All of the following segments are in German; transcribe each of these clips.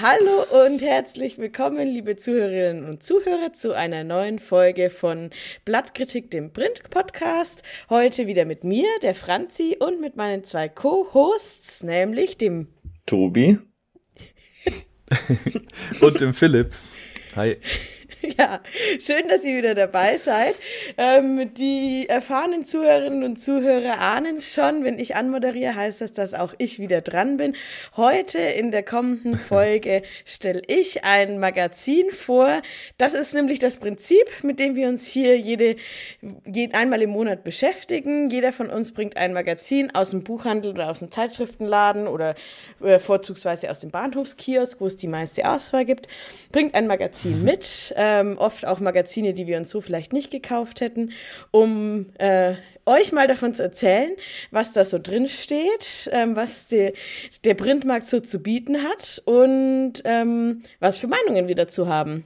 Hallo und herzlich willkommen, liebe Zuhörerinnen und Zuhörer, zu einer neuen Folge von Blattkritik, dem Print-Podcast. Heute wieder mit mir, der Franzi, und mit meinen zwei Co-Hosts, nämlich dem Tobi und dem Philipp. Hi. Ja, schön, dass ihr wieder dabei seid. Ähm, die erfahrenen Zuhörerinnen und Zuhörer ahnen es schon. Wenn ich anmoderiere, heißt das, dass auch ich wieder dran bin. Heute in der kommenden Folge stelle ich ein Magazin vor. Das ist nämlich das Prinzip, mit dem wir uns hier jede, jed, einmal im Monat beschäftigen. Jeder von uns bringt ein Magazin aus dem Buchhandel oder aus dem Zeitschriftenladen oder äh, vorzugsweise aus dem Bahnhofskiosk, wo es die meiste Auswahl gibt, bringt ein Magazin mit. Äh, ähm, oft auch Magazine, die wir uns so vielleicht nicht gekauft hätten, um äh, euch mal davon zu erzählen, was da so drin steht, ähm, was die, der Printmarkt so zu bieten hat und ähm, was für Meinungen wir dazu haben.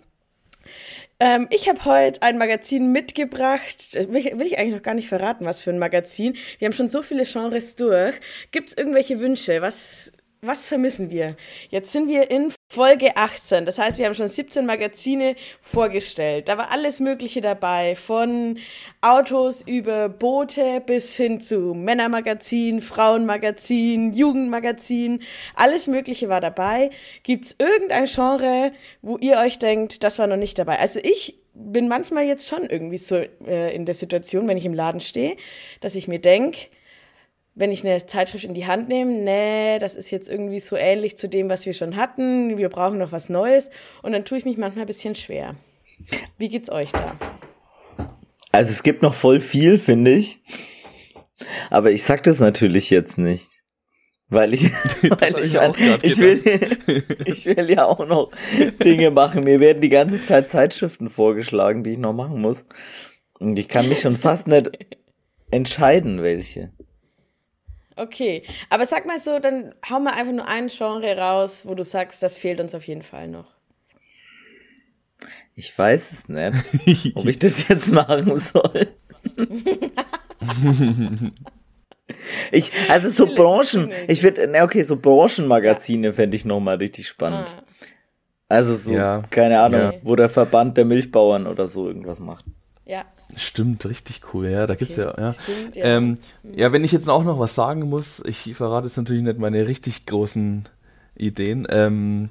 Ähm, ich habe heute ein Magazin mitgebracht. Will, will, ich eigentlich noch gar nicht verraten, was für ein Magazin. Wir haben schon so viele Genres durch. Gibt es irgendwelche Wünsche? Was, was vermissen wir? Jetzt sind wir in Folge 18. Das heißt, wir haben schon 17 Magazine vorgestellt. Da war alles Mögliche dabei. Von Autos über Boote bis hin zu Männermagazin, Frauenmagazin, Jugendmagazin. Alles Mögliche war dabei. Gibt es irgendein Genre, wo ihr euch denkt, das war noch nicht dabei? Also ich bin manchmal jetzt schon irgendwie so äh, in der Situation, wenn ich im Laden stehe, dass ich mir denke, wenn ich eine Zeitschrift in die Hand nehme, nee, das ist jetzt irgendwie so ähnlich zu dem, was wir schon hatten, wir brauchen noch was Neues und dann tue ich mich manchmal ein bisschen schwer. Wie geht's euch da? Also es gibt noch voll viel, finde ich. Aber ich sag das natürlich jetzt nicht. Weil ich, weil ich, ich, ich, will, ich will ja auch noch Dinge machen. Mir werden die ganze Zeit Zeitschriften vorgeschlagen, die ich noch machen muss. Und ich kann mich schon fast nicht entscheiden, welche. Okay, aber sag mal so, dann hau mal einfach nur ein Genre raus, wo du sagst, das fehlt uns auf jeden Fall noch. Ich weiß es nicht, ob ich das jetzt machen soll. ich, also so Branchen, ich würde, ne, okay, so Branchenmagazine ja. fände ich nochmal richtig spannend. Ah. Also so, ja. keine Ahnung, ja. wo der Verband der Milchbauern oder so irgendwas macht. Ja, Stimmt, richtig cool, ja, da gibt's okay. ja, ja. Stimmt, ja. Ähm, ja, wenn ich jetzt auch noch was sagen muss, ich verrate jetzt natürlich nicht meine richtig großen Ideen. Ähm,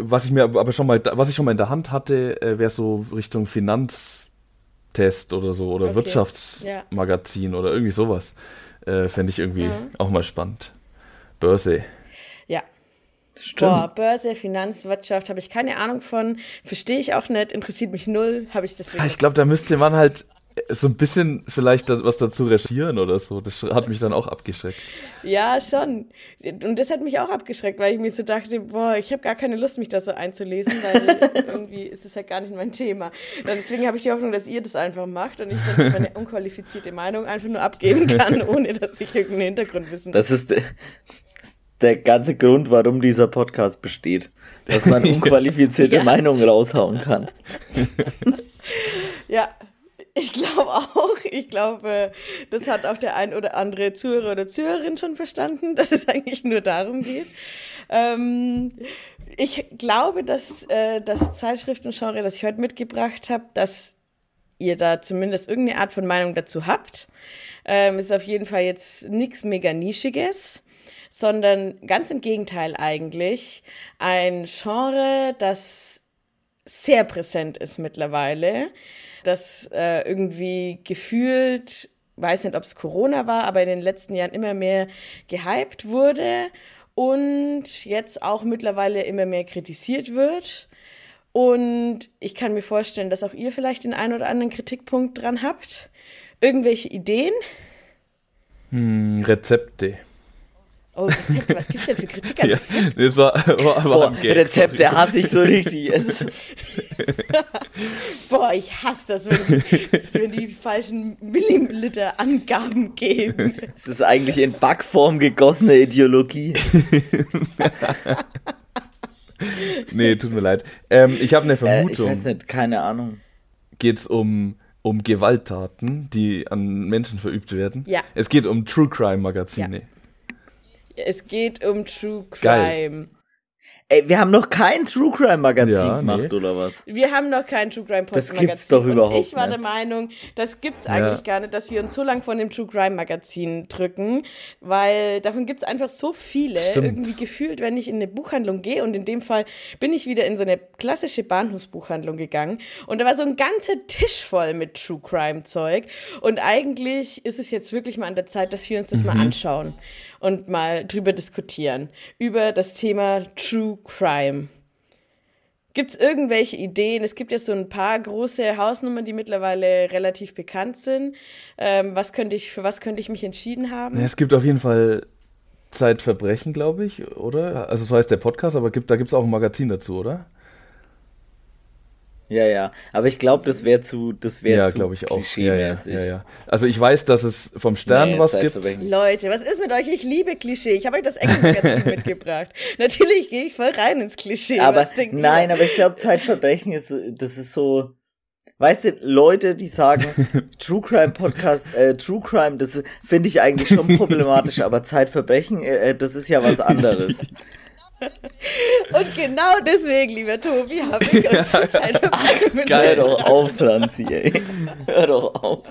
was ich mir aber schon mal, was ich schon mal in der Hand hatte, äh, wäre so Richtung Finanztest oder so oder okay. Wirtschaftsmagazin ja. oder irgendwie sowas. Äh, Fände ich irgendwie mhm. auch mal spannend. Börse. Stimmt. Boah, Börse, Finanzwirtschaft, habe ich keine Ahnung von, verstehe ich auch nicht, interessiert mich null, habe ich deswegen. Ich glaube, da müsste man halt so ein bisschen vielleicht was dazu recherchieren oder so. Das hat mich dann auch abgeschreckt. Ja, schon. Und das hat mich auch abgeschreckt, weil ich mir so dachte, boah, ich habe gar keine Lust, mich da so einzulesen, weil irgendwie ist das halt gar nicht mein Thema. Und deswegen habe ich die Hoffnung, dass ihr das einfach macht und ich dann meine unqualifizierte Meinung einfach nur abgeben kann, ohne dass ich irgendeinen Hintergrundwissen Das ist der ganze Grund, warum dieser Podcast besteht. Dass man unqualifizierte ja. Meinungen raushauen kann. ja, ich glaube auch. Ich glaube, das hat auch der ein oder andere Zuhörer oder Zuhörerin schon verstanden, dass es eigentlich nur darum geht. Ähm, ich glaube, dass äh, das Zeitschriftengenre, das ich heute mitgebracht habe, dass ihr da zumindest irgendeine Art von Meinung dazu habt. Ähm, ist auf jeden Fall jetzt nichts mega Nischiges sondern ganz im Gegenteil eigentlich ein Genre, das sehr präsent ist mittlerweile, das äh, irgendwie gefühlt, weiß nicht, ob es Corona war, aber in den letzten Jahren immer mehr gehypt wurde und jetzt auch mittlerweile immer mehr kritisiert wird. Und ich kann mir vorstellen, dass auch ihr vielleicht den einen oder anderen Kritikpunkt dran habt. Irgendwelche Ideen? Hm, Rezepte. Oh, Rezepte, was gibt's denn für Kritik an ja, das war, war, war Boah, Rezepte hasse ich so richtig. Boah, ich hasse das, wenn die, wenn die falschen Milliliter-Angaben geben. Das ist eigentlich in Backform gegossene Ideologie. nee, tut mir leid. Ähm, ich habe eine Vermutung. Äh, ich weiß nicht, keine Ahnung. Geht's um um Gewalttaten, die an Menschen verübt werden? Ja. Es geht um True Crime Magazine. Ja. Es geht um True Crime. Geil. Ey, wir haben noch kein True Crime Magazin ja, gemacht, nee. oder was? Wir haben noch kein True Crime Podcast Magazin. Das gibt's doch überhaupt Ich war nicht. der Meinung, das gibt's ja. eigentlich gar nicht, dass wir uns so lange von dem True Crime Magazin drücken, weil davon gibt's einfach so viele. Stimmt. Irgendwie gefühlt, wenn ich in eine Buchhandlung gehe und in dem Fall bin ich wieder in so eine klassische Bahnhofsbuchhandlung gegangen und da war so ein ganzer Tisch voll mit True Crime Zeug und eigentlich ist es jetzt wirklich mal an der Zeit, dass wir uns das mhm. mal anschauen und mal drüber diskutieren. Über das Thema True Crime. Gibt es irgendwelche Ideen? Es gibt ja so ein paar große Hausnummern, die mittlerweile relativ bekannt sind. Ähm, was könnte ich, für was könnte ich mich entschieden haben? Es gibt auf jeden Fall Zeitverbrechen, glaube ich, oder? Also so heißt der Podcast, aber gibt, da gibt es auch ein Magazin dazu, oder? Ja, ja. Aber ich glaube, das wäre zu, das wäre ja, glaube ich auch. Ja, ja, ja, ja, Also ich weiß, dass es vom Stern nee, was gibt. Leute, was ist mit euch? Ich liebe Klischee. Ich habe euch das Engelmagazin mitgebracht. Natürlich gehe ich voll rein ins Klischee. Aber nein, aber ich glaube, Zeitverbrechen ist, das ist so. Weißt du, Leute, die sagen, True Crime Podcast, äh, True Crime, das finde ich eigentlich schon problematisch, aber Zeitverbrechen, äh, äh das ist ja was anderes. Und genau deswegen, lieber Tobi, habe ich uns zur Zeit. Geil, doch auf, Franzi, ey. Hör doch auf.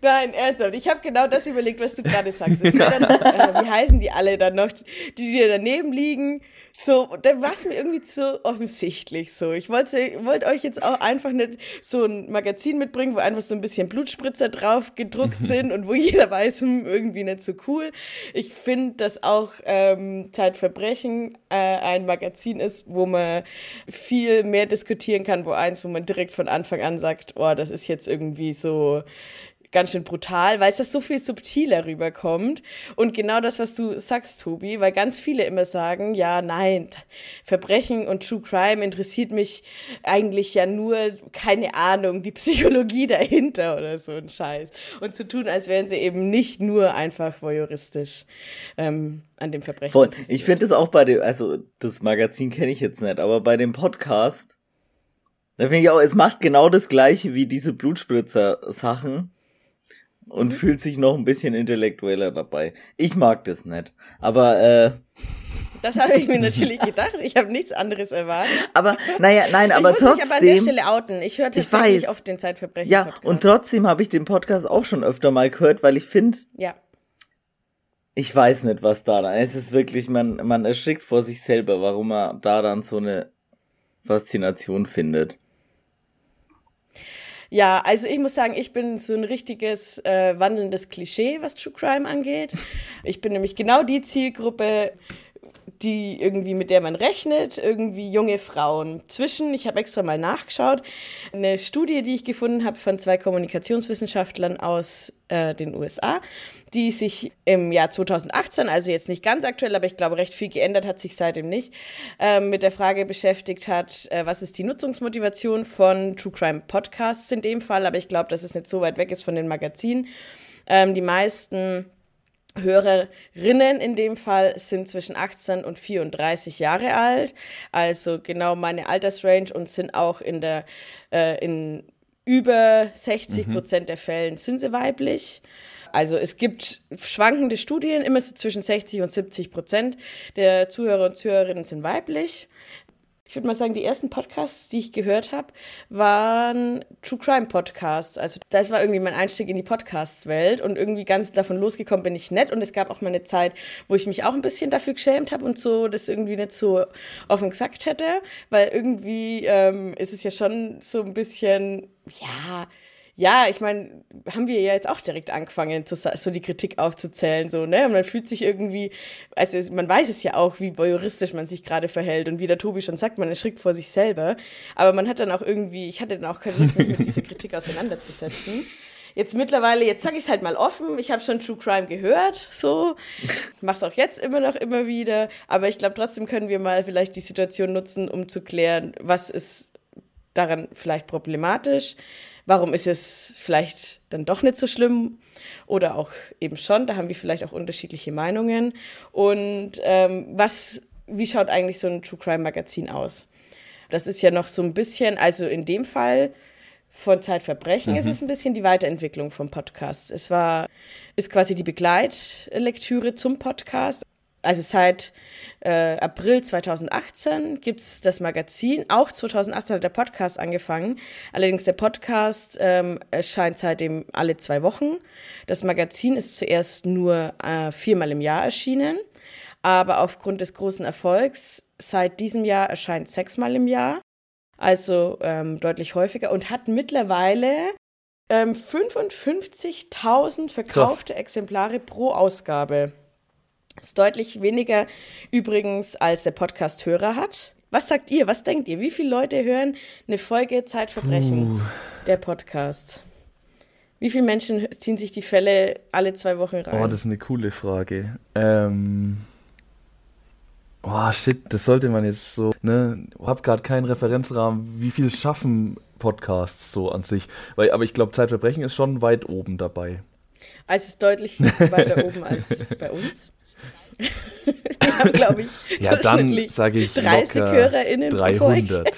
Nein, ernsthaft. Ich habe genau das überlegt, was du gerade sagst. Dann, äh, wie heißen die alle dann noch, die dir daneben liegen? So, da war es mir irgendwie zu offensichtlich so. Ich wollte wollt euch jetzt auch einfach nicht so ein Magazin mitbringen, wo einfach so ein bisschen Blutspritzer drauf gedruckt sind und wo jeder weiß, hm, irgendwie nicht so cool. Ich finde, dass auch ähm, Zeitverbrechen äh, ein Magazin ist, wo man viel mehr diskutieren kann, wo eins, wo man direkt von Anfang an sagt, oh, das ist jetzt irgendwie so ganz schön brutal, weil es das so viel subtiler rüberkommt. Und genau das, was du sagst, Tobi, weil ganz viele immer sagen, ja, nein, Verbrechen und True Crime interessiert mich eigentlich ja nur, keine Ahnung, die Psychologie dahinter oder so ein Scheiß. Und zu tun, als wären sie eben nicht nur einfach voyeuristisch ähm, an dem Verbrechen. Voll. Ich finde es auch bei dem, also das Magazin kenne ich jetzt nicht, aber bei dem Podcast, da finde ich auch, es macht genau das gleiche wie diese Blutspritzer-Sachen und mhm. fühlt sich noch ein bisschen intellektueller dabei. Ich mag das nicht. Aber äh, das habe ich mir natürlich gedacht. Ich habe nichts anderes erwartet. Aber naja, nein, aber ich muss trotzdem. Mich aber an der Stelle outen. Ich höre tatsächlich oft den Zeitverbrechen. Ja, Podcast. und trotzdem habe ich den Podcast auch schon öfter mal gehört, weil ich finde. Ja. Ich weiß nicht, was da dann. Es ist wirklich, man, man erschrickt vor sich selber, warum man da dann so eine Faszination findet. Ja, also ich muss sagen, ich bin so ein richtiges äh, wandelndes Klischee, was True Crime angeht. Ich bin nämlich genau die Zielgruppe, die irgendwie mit der man rechnet, irgendwie junge Frauen. Zwischen, ich habe extra mal nachgeschaut, eine Studie, die ich gefunden habe von zwei Kommunikationswissenschaftlern aus äh, den USA, die sich im Jahr 2018, also jetzt nicht ganz aktuell, aber ich glaube recht viel geändert hat sich seitdem nicht, äh, mit der Frage beschäftigt hat, äh, was ist die Nutzungsmotivation von True Crime Podcasts in dem Fall, aber ich glaube, dass es nicht so weit weg ist von den Magazinen. Ähm, die meisten Hörerinnen in dem Fall sind zwischen 18 und 34 Jahre alt, also genau meine Altersrange und sind auch in der äh, in über 60 mhm. Prozent mhm. der Fällen sind sie weiblich. Also es gibt schwankende Studien, immer so zwischen 60 und 70 Prozent der Zuhörer und Zuhörerinnen sind weiblich ich würde mal sagen, die ersten Podcasts, die ich gehört habe, waren True Crime Podcasts. Also das war irgendwie mein Einstieg in die Podcast-Welt und irgendwie ganz davon losgekommen bin ich nett. Und es gab auch mal eine Zeit, wo ich mich auch ein bisschen dafür geschämt habe und so das irgendwie nicht so offen gesagt hätte, weil irgendwie ähm, ist es ja schon so ein bisschen, ja, ja, ich meine, haben wir ja jetzt auch direkt angefangen, so die Kritik aufzuzählen, so, ne? Und man fühlt sich irgendwie, also man weiß es ja auch, wie voyeuristisch man sich gerade verhält und wie der Tobi schon sagt, man erschrickt vor sich selber. Aber man hat dann auch irgendwie, ich hatte dann auch keine Lust, mich mit dieser Kritik auseinanderzusetzen. Jetzt mittlerweile, jetzt sage ich es halt mal offen, ich habe schon True Crime gehört, so, mach's auch jetzt immer noch immer wieder, aber ich glaube, trotzdem können wir mal vielleicht die Situation nutzen, um zu klären, was ist daran vielleicht problematisch Warum ist es vielleicht dann doch nicht so schlimm oder auch eben schon? Da haben wir vielleicht auch unterschiedliche Meinungen. Und ähm, was, wie schaut eigentlich so ein True Crime Magazin aus? Das ist ja noch so ein bisschen, also in dem Fall von Zeitverbrechen mhm. ist es ein bisschen die Weiterentwicklung vom Podcast. Es war, ist quasi die Begleitlektüre zum Podcast. Also seit äh, April 2018 gibt es das Magazin. Auch 2018 hat der Podcast angefangen. Allerdings der Podcast ähm, erscheint seitdem alle zwei Wochen. Das Magazin ist zuerst nur äh, viermal im Jahr erschienen. Aber aufgrund des großen Erfolgs seit diesem Jahr erscheint sechsmal im Jahr. Also ähm, deutlich häufiger und hat mittlerweile ähm, 55.000 verkaufte Krass. Exemplare pro Ausgabe. Ist deutlich weniger übrigens, als der Podcast-Hörer hat. Was sagt ihr? Was denkt ihr? Wie viele Leute hören eine Folge Zeitverbrechen, Puh. der Podcast? Wie viele Menschen ziehen sich die Fälle alle zwei Wochen rein? Oh, das ist eine coole Frage. Ähm. Oh, shit, das sollte man jetzt so, ne? Ich hab gerade keinen Referenzrahmen. Wie viel schaffen Podcasts so an sich? Weil, aber ich glaube, Zeitverbrechen ist schon weit oben dabei. Also es ist deutlich weiter oben als bei uns. Wir haben, glaube ich, ja, dann sage ich 30 HörerInnen 300.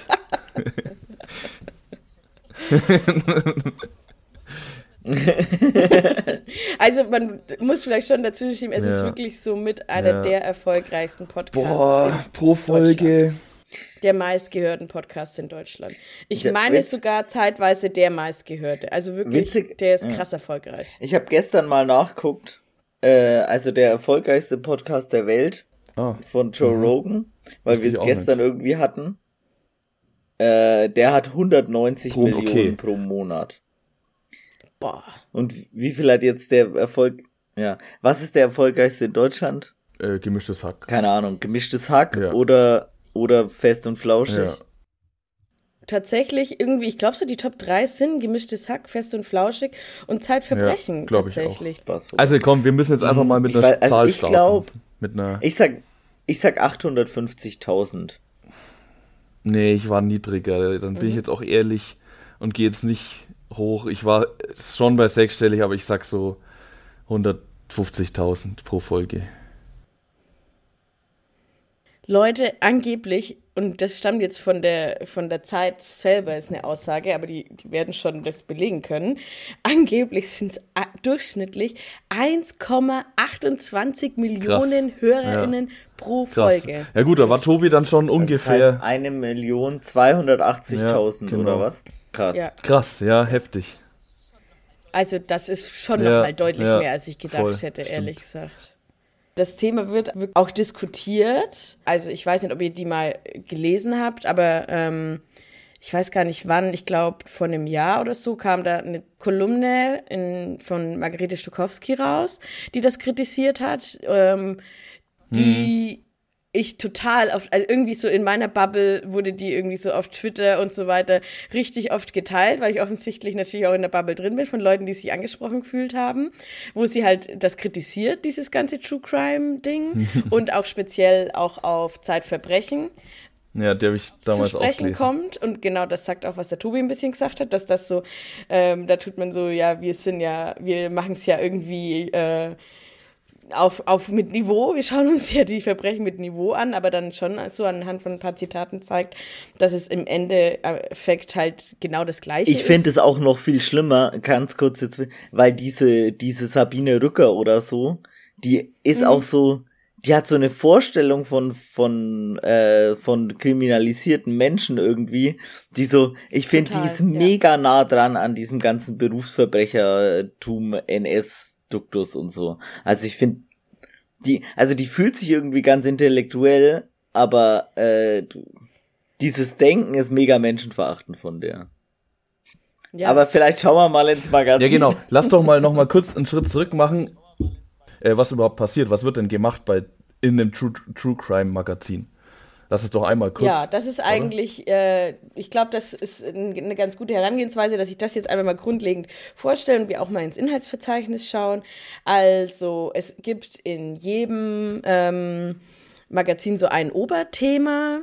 also man muss vielleicht schon dazu schieben, es ja. ist wirklich so mit einer ja. der erfolgreichsten Podcasts. Boah, pro Folge. Der meistgehörten Podcast in Deutschland. Ich ja, meine sogar zeitweise der meistgehörte. Also wirklich, witzig, der ist krass erfolgreich. Ich habe gestern mal nachguckt äh, also der erfolgreichste Podcast der Welt oh. von Joe mhm. Rogan, weil wir es gestern nicht. irgendwie hatten. Äh, der hat 190 pro, Millionen okay. pro Monat. Boah. Und wie viel hat jetzt der Erfolg? Ja. Was ist der erfolgreichste in Deutschland? Äh, gemischtes Hack. Keine Ahnung. Gemischtes Hack ja. oder, oder fest und flauschig? Ja tatsächlich irgendwie, ich glaube so, die Top 3 sind gemischtes Hack, fest und flauschig und Zeitverbrechen ja, tatsächlich. Ich auch. Also komm, wir müssen jetzt einfach mal mit einer weiß, Zahl also ich Glaub, mit einer ich sag, ich sag 850.000. Nee, ich war niedriger. Dann bin mhm. ich jetzt auch ehrlich und gehe jetzt nicht hoch. Ich war schon bei sechsstellig, aber ich sag so 150.000 pro Folge. Leute, angeblich und das stammt jetzt von der, von der Zeit selber, ist eine Aussage, aber die, die werden schon das belegen können. Angeblich sind es durchschnittlich 1,28 Millionen Krass. HörerInnen ja. pro Krass. Folge. Ja gut, da war Tobi dann schon ungefähr. Das heißt eine Million 280.000 ja, genau. oder was? Krass. Ja. Krass, ja, heftig. Also das ist schon ja, nochmal deutlich mehr, als ich gedacht voll, hätte, stimmt. ehrlich gesagt. Das Thema wird auch diskutiert. Also ich weiß nicht, ob ihr die mal gelesen habt, aber ähm, ich weiß gar nicht wann, ich glaube vor einem Jahr oder so kam da eine Kolumne in, von Margarete Stokowski raus, die das kritisiert hat, ähm, die mhm ich total oft, also irgendwie so in meiner Bubble wurde die irgendwie so auf Twitter und so weiter richtig oft geteilt, weil ich offensichtlich natürlich auch in der Bubble drin bin von Leuten, die sich angesprochen gefühlt haben, wo sie halt das kritisiert, dieses ganze True Crime Ding und auch speziell auch auf Zeitverbrechen. Ja, die habe ich damals zu sprechen auch kommt und genau das sagt auch, was der Tobi ein bisschen gesagt hat, dass das so, ähm, da tut man so, ja, wir sind ja, wir machen es ja irgendwie äh, auf, auf mit Niveau. Wir schauen uns ja die Verbrechen mit Niveau an, aber dann schon so anhand von ein paar Zitaten zeigt, dass es im Endeffekt halt genau das Gleiche ich ist. Ich finde es auch noch viel schlimmer, ganz kurz jetzt, weil diese, diese Sabine Rücker oder so, die ist mhm. auch so, die hat so eine Vorstellung von von äh, von kriminalisierten Menschen irgendwie, die so, ich finde, die ist ja. mega nah dran an diesem ganzen Berufsverbrechertum NS Duktus und so. Also ich finde, die, also die fühlt sich irgendwie ganz intellektuell, aber äh, dieses Denken ist mega menschenverachtend von der. Ja. Aber vielleicht schauen wir mal ins Magazin. Ja, genau. Lass doch mal noch mal kurz einen Schritt zurück machen. Äh, was überhaupt passiert? Was wird denn gemacht bei in dem True, True Crime Magazin? Lass es doch einmal kurz. Ja, das ist eigentlich, äh, ich glaube, das ist eine ganz gute Herangehensweise, dass ich das jetzt einmal mal grundlegend vorstelle und wir auch mal ins Inhaltsverzeichnis schauen. Also, es gibt in jedem ähm, Magazin so ein Oberthema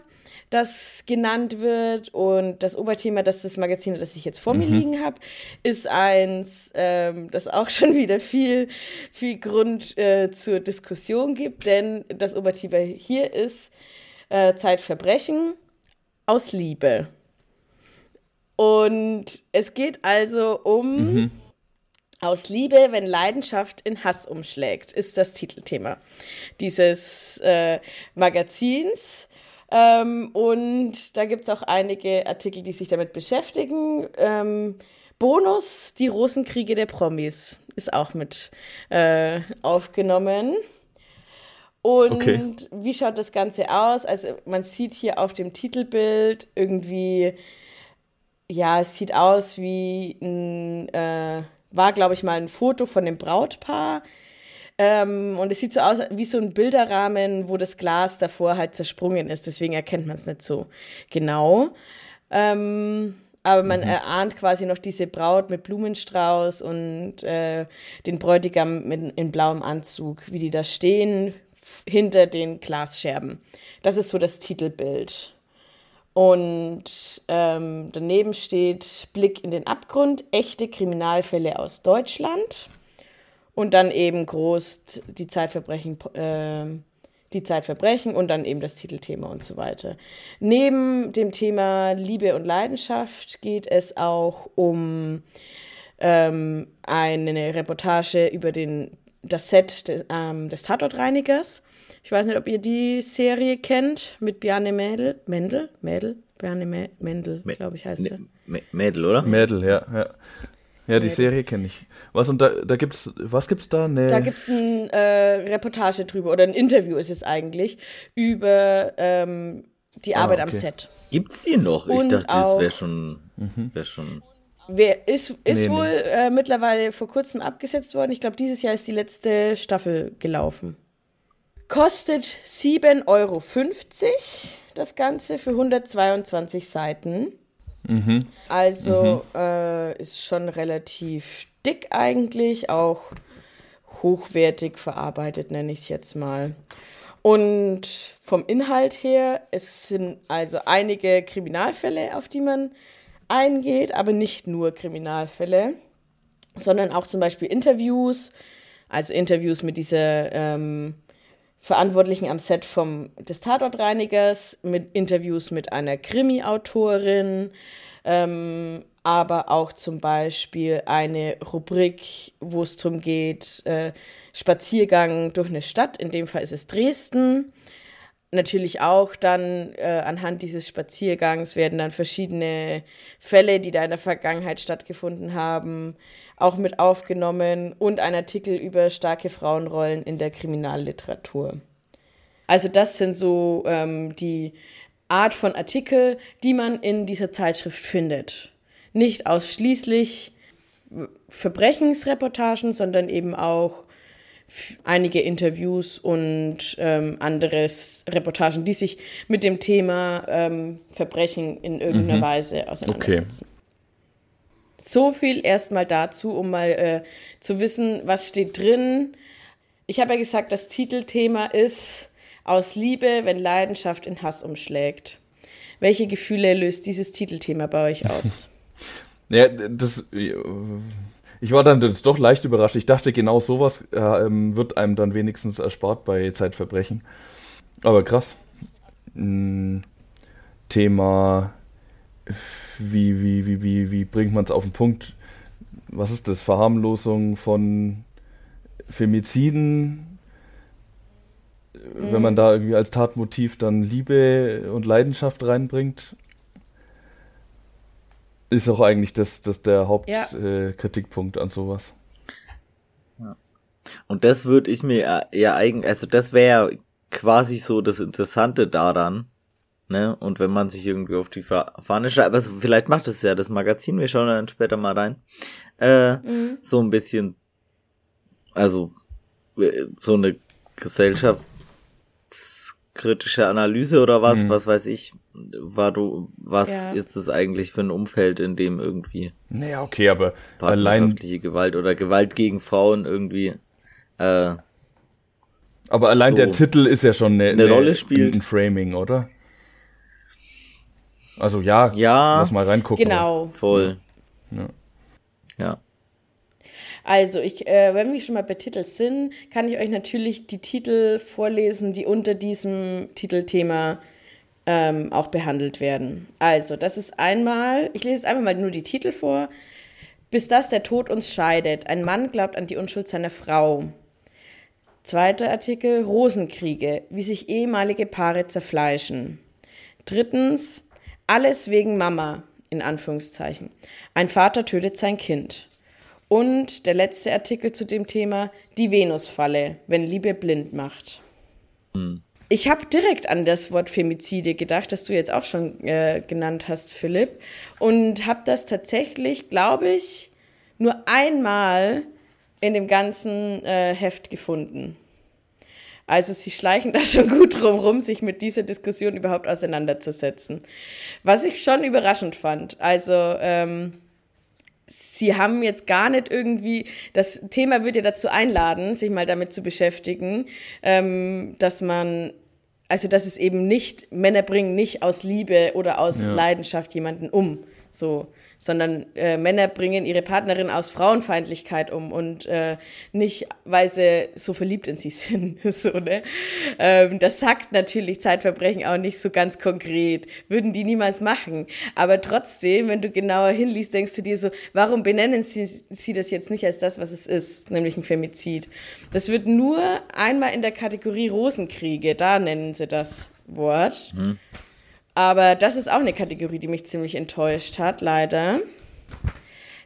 das genannt wird. Und das Oberthema, das das Magazin, das ich jetzt vor mhm. mir liegen habe, ist eins, ähm, das auch schon wieder viel, viel Grund äh, zur Diskussion gibt. Denn das Oberthema hier ist äh, Zeitverbrechen aus Liebe. Und es geht also um mhm. Aus Liebe, wenn Leidenschaft in Hass umschlägt, ist das Titelthema dieses äh, Magazins. Ähm, und da gibt es auch einige Artikel, die sich damit beschäftigen. Ähm, Bonus, die Rosenkriege der Promis ist auch mit äh, aufgenommen. Und okay. wie schaut das Ganze aus? Also man sieht hier auf dem Titelbild irgendwie, ja, es sieht aus wie ein... Äh, war, glaube ich, mal ein Foto von dem Brautpaar. Ähm, und es sieht so aus wie so ein Bilderrahmen, wo das Glas davor halt zersprungen ist. Deswegen erkennt man es nicht so genau. Ähm, aber man mhm. erahnt quasi noch diese Braut mit Blumenstrauß und äh, den Bräutigam mit, in blauem Anzug, wie die da stehen, hinter den Glasscherben. Das ist so das Titelbild. Und ähm, daneben steht Blick in den Abgrund, echte Kriminalfälle aus Deutschland. Und dann eben groß die Zeitverbrechen, äh, die Zeitverbrechen und dann eben das Titelthema und so weiter. Neben dem Thema Liebe und Leidenschaft geht es auch um ähm, eine Reportage über den, das Set des, ähm, des Tatortreinigers ich weiß nicht, ob ihr die Serie kennt mit Bjarne Mädel. Mendel? Mädel? Bjarne Mendel, glaube ich, heißt sie. Mädel, oder? Mädel, ja. Ja, ja die Serie kenne ich. Was und da, da gibt's, was gibt's da? Ne da gibt's eine äh, Reportage drüber, oder ein Interview ist es eigentlich, über ähm, die ah, Arbeit okay. am Set. Gibt's die noch? Ich und dachte, das wäre schon, mhm. wär schon. Wer ist, ist nee, wohl nee. Äh, mittlerweile vor kurzem abgesetzt worden. Ich glaube, dieses Jahr ist die letzte Staffel gelaufen. Kostet 7,50 Euro das Ganze für 122 Seiten. Mhm. Also mhm. Äh, ist schon relativ dick eigentlich, auch hochwertig verarbeitet, nenne ich es jetzt mal. Und vom Inhalt her, es sind also einige Kriminalfälle, auf die man eingeht, aber nicht nur Kriminalfälle, sondern auch zum Beispiel Interviews, also Interviews mit dieser ähm, Verantwortlichen am Set vom, des Tatortreinigers, mit Interviews mit einer Krimi-Autorin, ähm, aber auch zum Beispiel eine Rubrik, wo es darum geht, äh, Spaziergang durch eine Stadt, in dem Fall ist es Dresden. Natürlich auch dann äh, anhand dieses Spaziergangs werden dann verschiedene Fälle, die da in der Vergangenheit stattgefunden haben, auch mit aufgenommen und ein Artikel über starke Frauenrollen in der Kriminalliteratur. Also das sind so ähm, die Art von Artikel, die man in dieser Zeitschrift findet. Nicht ausschließlich Verbrechensreportagen, sondern eben auch einige Interviews und ähm, anderes Reportagen, die sich mit dem Thema ähm, Verbrechen in irgendeiner mhm. Weise auseinandersetzen. Okay. So viel erstmal dazu, um mal äh, zu wissen, was steht drin. Ich habe ja gesagt, das Titelthema ist aus Liebe, wenn Leidenschaft in Hass umschlägt. Welche Gefühle löst dieses Titelthema bei euch aus? ja, das. Ich war dann doch leicht überrascht. Ich dachte, genau sowas äh, wird einem dann wenigstens erspart bei Zeitverbrechen. Aber krass. Hm, Thema wie, wie, wie, wie, wie bringt man es auf den Punkt? Was ist das? Verharmlosung von Femiziden? Mhm. Wenn man mhm. da irgendwie als Tatmotiv dann Liebe und Leidenschaft reinbringt, ist auch eigentlich das, das der Hauptkritikpunkt ja. äh, an sowas. Und das würde ich mir ja eigentlich, also das wäre quasi so das Interessante daran, ne? Und wenn man sich irgendwie auf die Fahne schreibt, also vielleicht macht es ja das Magazin, wir schauen dann später mal rein, äh, mhm. so ein bisschen, also so eine gesellschaftskritische Analyse oder was, mhm. was weiß ich, war du, was ja. ist es eigentlich für ein Umfeld, in dem irgendwie naja, okay, aber allein Gewalt oder Gewalt gegen Frauen irgendwie äh, aber allein so der Titel ist ja schon eine, eine, eine Rolle spielt. Ein Framing, oder? Also ja, ja lass mal reingucken. Genau. Voll. Ja. ja. Also, ich, äh, wenn wir schon mal bei Titeln sind, kann ich euch natürlich die Titel vorlesen, die unter diesem Titelthema ähm, auch behandelt werden. Also, das ist einmal, ich lese jetzt einmal mal nur die Titel vor. bis dass der Tod uns scheidet. Ein Mann glaubt an die Unschuld seiner Frau. Zweiter Artikel, Rosenkriege, wie sich ehemalige Paare zerfleischen. Drittens, alles wegen Mama, in Anführungszeichen. Ein Vater tötet sein Kind. Und der letzte Artikel zu dem Thema, die Venusfalle, wenn Liebe blind macht. Hm. Ich habe direkt an das Wort Femizide gedacht, das du jetzt auch schon äh, genannt hast, Philipp. Und habe das tatsächlich, glaube ich, nur einmal in dem ganzen äh, Heft gefunden. Also sie schleichen da schon gut drum rum, sich mit dieser Diskussion überhaupt auseinanderzusetzen. Was ich schon überraschend fand. Also ähm, sie haben jetzt gar nicht irgendwie, das Thema würde ja dazu einladen, sich mal damit zu beschäftigen, ähm, dass man, also dass es eben nicht, Männer bringen nicht aus Liebe oder aus ja. Leidenschaft jemanden um. So, sondern äh, Männer bringen ihre Partnerin aus Frauenfeindlichkeit um und äh, nicht, weil sie so verliebt in sie sind. so, ne? Ähm, das sagt natürlich Zeitverbrechen auch nicht so ganz konkret. Würden die niemals machen. Aber trotzdem, wenn du genauer hinliest, denkst du dir so, warum benennen sie, sie das jetzt nicht als das, was es ist, nämlich ein Femizid? Das wird nur einmal in der Kategorie Rosenkriege, da nennen sie das Wort. Hm. Aber das ist auch eine Kategorie, die mich ziemlich enttäuscht hat, leider.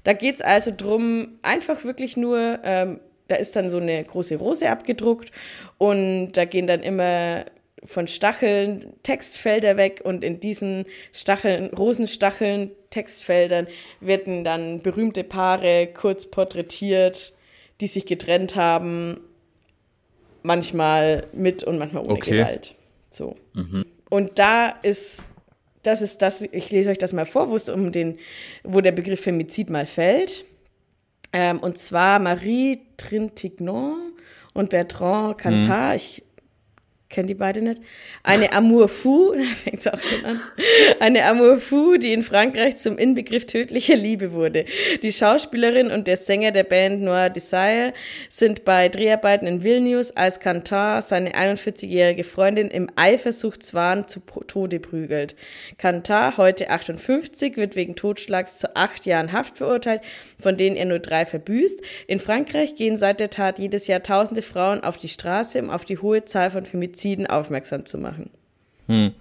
Da geht es also drum, einfach wirklich nur, ähm, da ist dann so eine große Rose abgedruckt und da gehen dann immer von Stacheln Textfelder weg und in diesen Stacheln, Rosenstacheln, Textfeldern werden dann berühmte Paare kurz porträtiert, die sich getrennt haben, manchmal mit und manchmal ohne okay. Gewalt. So. Mhm. Und da ist, das ist das, ich lese euch das mal vor, wo es um den, wo der Begriff Femizid mal fällt. Ähm, und zwar Marie Trintignant und Bertrand Cantat. Mhm. Ich kenne die beide nicht. Eine Amour fou, da fängt auch schon an. Eine Amour fou, die in Frankreich zum Inbegriff tödlicher Liebe wurde. Die Schauspielerin und der Sänger der Band Noir Desire sind bei Dreharbeiten in Vilnius als Cantar seine 41-jährige Freundin im Eifersuchtswahn zu Tode prügelt. Cantar, heute 58, wird wegen Totschlags zu acht Jahren Haft verurteilt, von denen er nur drei verbüßt. In Frankreich gehen seit der Tat jedes Jahr tausende Frauen auf die Straße, um auf die hohe Zahl von Femiziden Femiziden aufmerksam zu machen. Hm.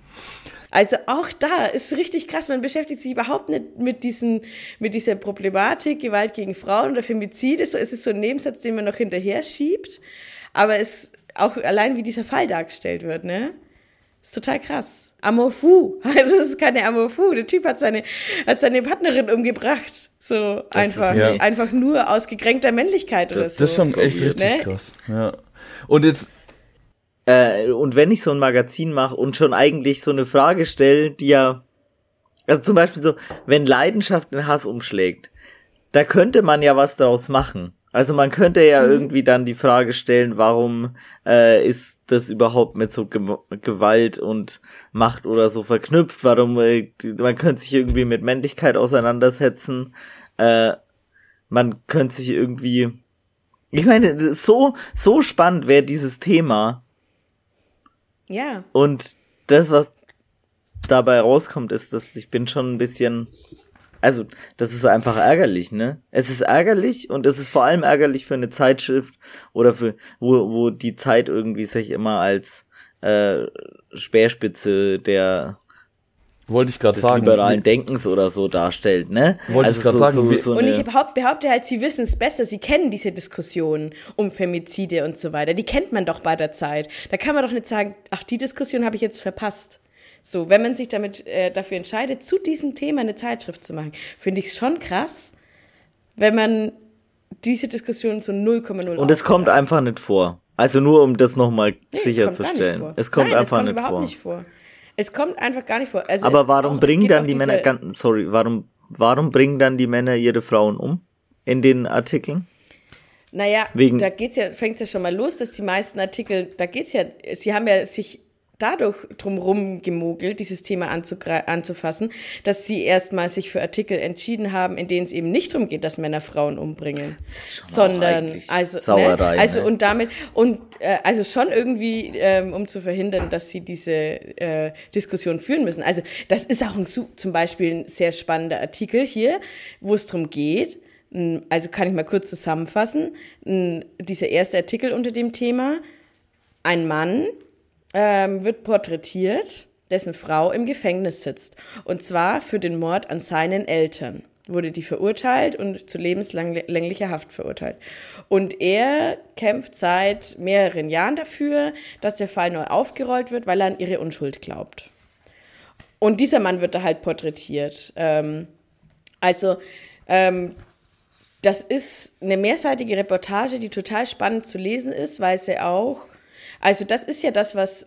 Also auch da ist richtig krass, man beschäftigt sich überhaupt nicht mit, diesen, mit dieser Problematik Gewalt gegen Frauen oder Femizide. So ist es so ein Nebensatz, den man noch hinterher schiebt. Aber es auch allein, wie dieser Fall dargestellt wird, ne? Ist total krass. Amour fou. Also es ist keine Amour fou. Der Typ hat seine, hat seine Partnerin umgebracht. So das einfach, ist, ja. einfach nur aus gekränkter Männlichkeit das, oder so. Das ist schon echt richtig ne? krass. Ja. Und jetzt äh, und wenn ich so ein Magazin mache und schon eigentlich so eine Frage stelle, die ja, also zum Beispiel so, wenn Leidenschaft in Hass umschlägt, da könnte man ja was daraus machen. Also man könnte ja mhm. irgendwie dann die Frage stellen, warum äh, ist das überhaupt mit so Ge Gewalt und Macht oder so verknüpft? Warum äh, man könnte sich irgendwie mit Männlichkeit auseinandersetzen? Äh, man könnte sich irgendwie, ich meine, so so spannend wäre dieses Thema, ja. Und das, was dabei rauskommt, ist, dass ich bin schon ein bisschen, also, das ist einfach ärgerlich, ne? Es ist ärgerlich und es ist vor allem ärgerlich für eine Zeitschrift oder für, wo, wo die Zeit irgendwie sich immer als äh, Speerspitze der wollte ich gerade sagen. liberalen Denkens oder so darstellt, ne? Wollte also ich gerade so, sagen. So, so und ich behaupte halt, sie wissen es besser, sie kennen diese Diskussionen um Femizide und so weiter. Die kennt man doch bei der Zeit. Da kann man doch nicht sagen, ach, die Diskussion habe ich jetzt verpasst. So, wenn man sich damit äh, dafür entscheidet, zu diesem Thema eine Zeitschrift zu machen, finde ich es schon krass, wenn man diese Diskussion zu 0,0 Und es kommt einfach nicht vor. Also nur um das nochmal nee, sicherzustellen. Es kommt Nein, einfach es kommt nicht, vor. nicht vor. Es kommt einfach gar nicht vor. Also Aber warum auch, bringen dann die Männer, sorry, warum, warum bringen dann die Männer ihre Frauen um in den Artikeln? Naja, Wegen da geht's ja, fängt's ja schon mal los, dass die meisten Artikel, da geht's ja, sie haben ja sich dadurch drumherum gemogelt, dieses Thema anzufassen, dass sie erstmal sich für Artikel entschieden haben, in denen es eben nicht darum geht, dass Männer Frauen umbringen, sondern also, Sauerei, ne? also ne? und damit und äh, also schon irgendwie, ähm, um zu verhindern, dass sie diese äh, Diskussion führen müssen. Also das ist auch ein, zum Beispiel ein sehr spannender Artikel hier, wo es darum geht, Also kann ich mal kurz zusammenfassen. Dieser erste Artikel unter dem Thema. Ein Mann ähm, wird porträtiert, dessen Frau im Gefängnis sitzt. Und zwar für den Mord an seinen Eltern wurde die verurteilt und zu lebenslänglicher Haft verurteilt. Und er kämpft seit mehreren Jahren dafür, dass der Fall neu aufgerollt wird, weil er an ihre Unschuld glaubt. Und dieser Mann wird da halt porträtiert. Ähm, also, ähm, das ist eine mehrseitige Reportage, die total spannend zu lesen ist, weil sie auch also das ist ja das, was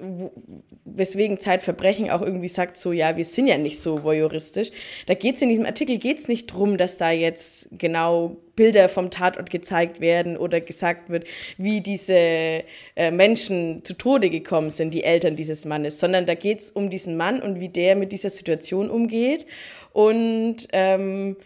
weswegen Zeitverbrechen auch irgendwie sagt, so ja, wir sind ja nicht so voyeuristisch. Da geht es in diesem Artikel geht's nicht drum, dass da jetzt genau Bilder vom Tatort gezeigt werden oder gesagt wird, wie diese äh, Menschen zu Tode gekommen sind, die Eltern dieses Mannes, sondern da geht es um diesen Mann und wie der mit dieser Situation umgeht und ähm,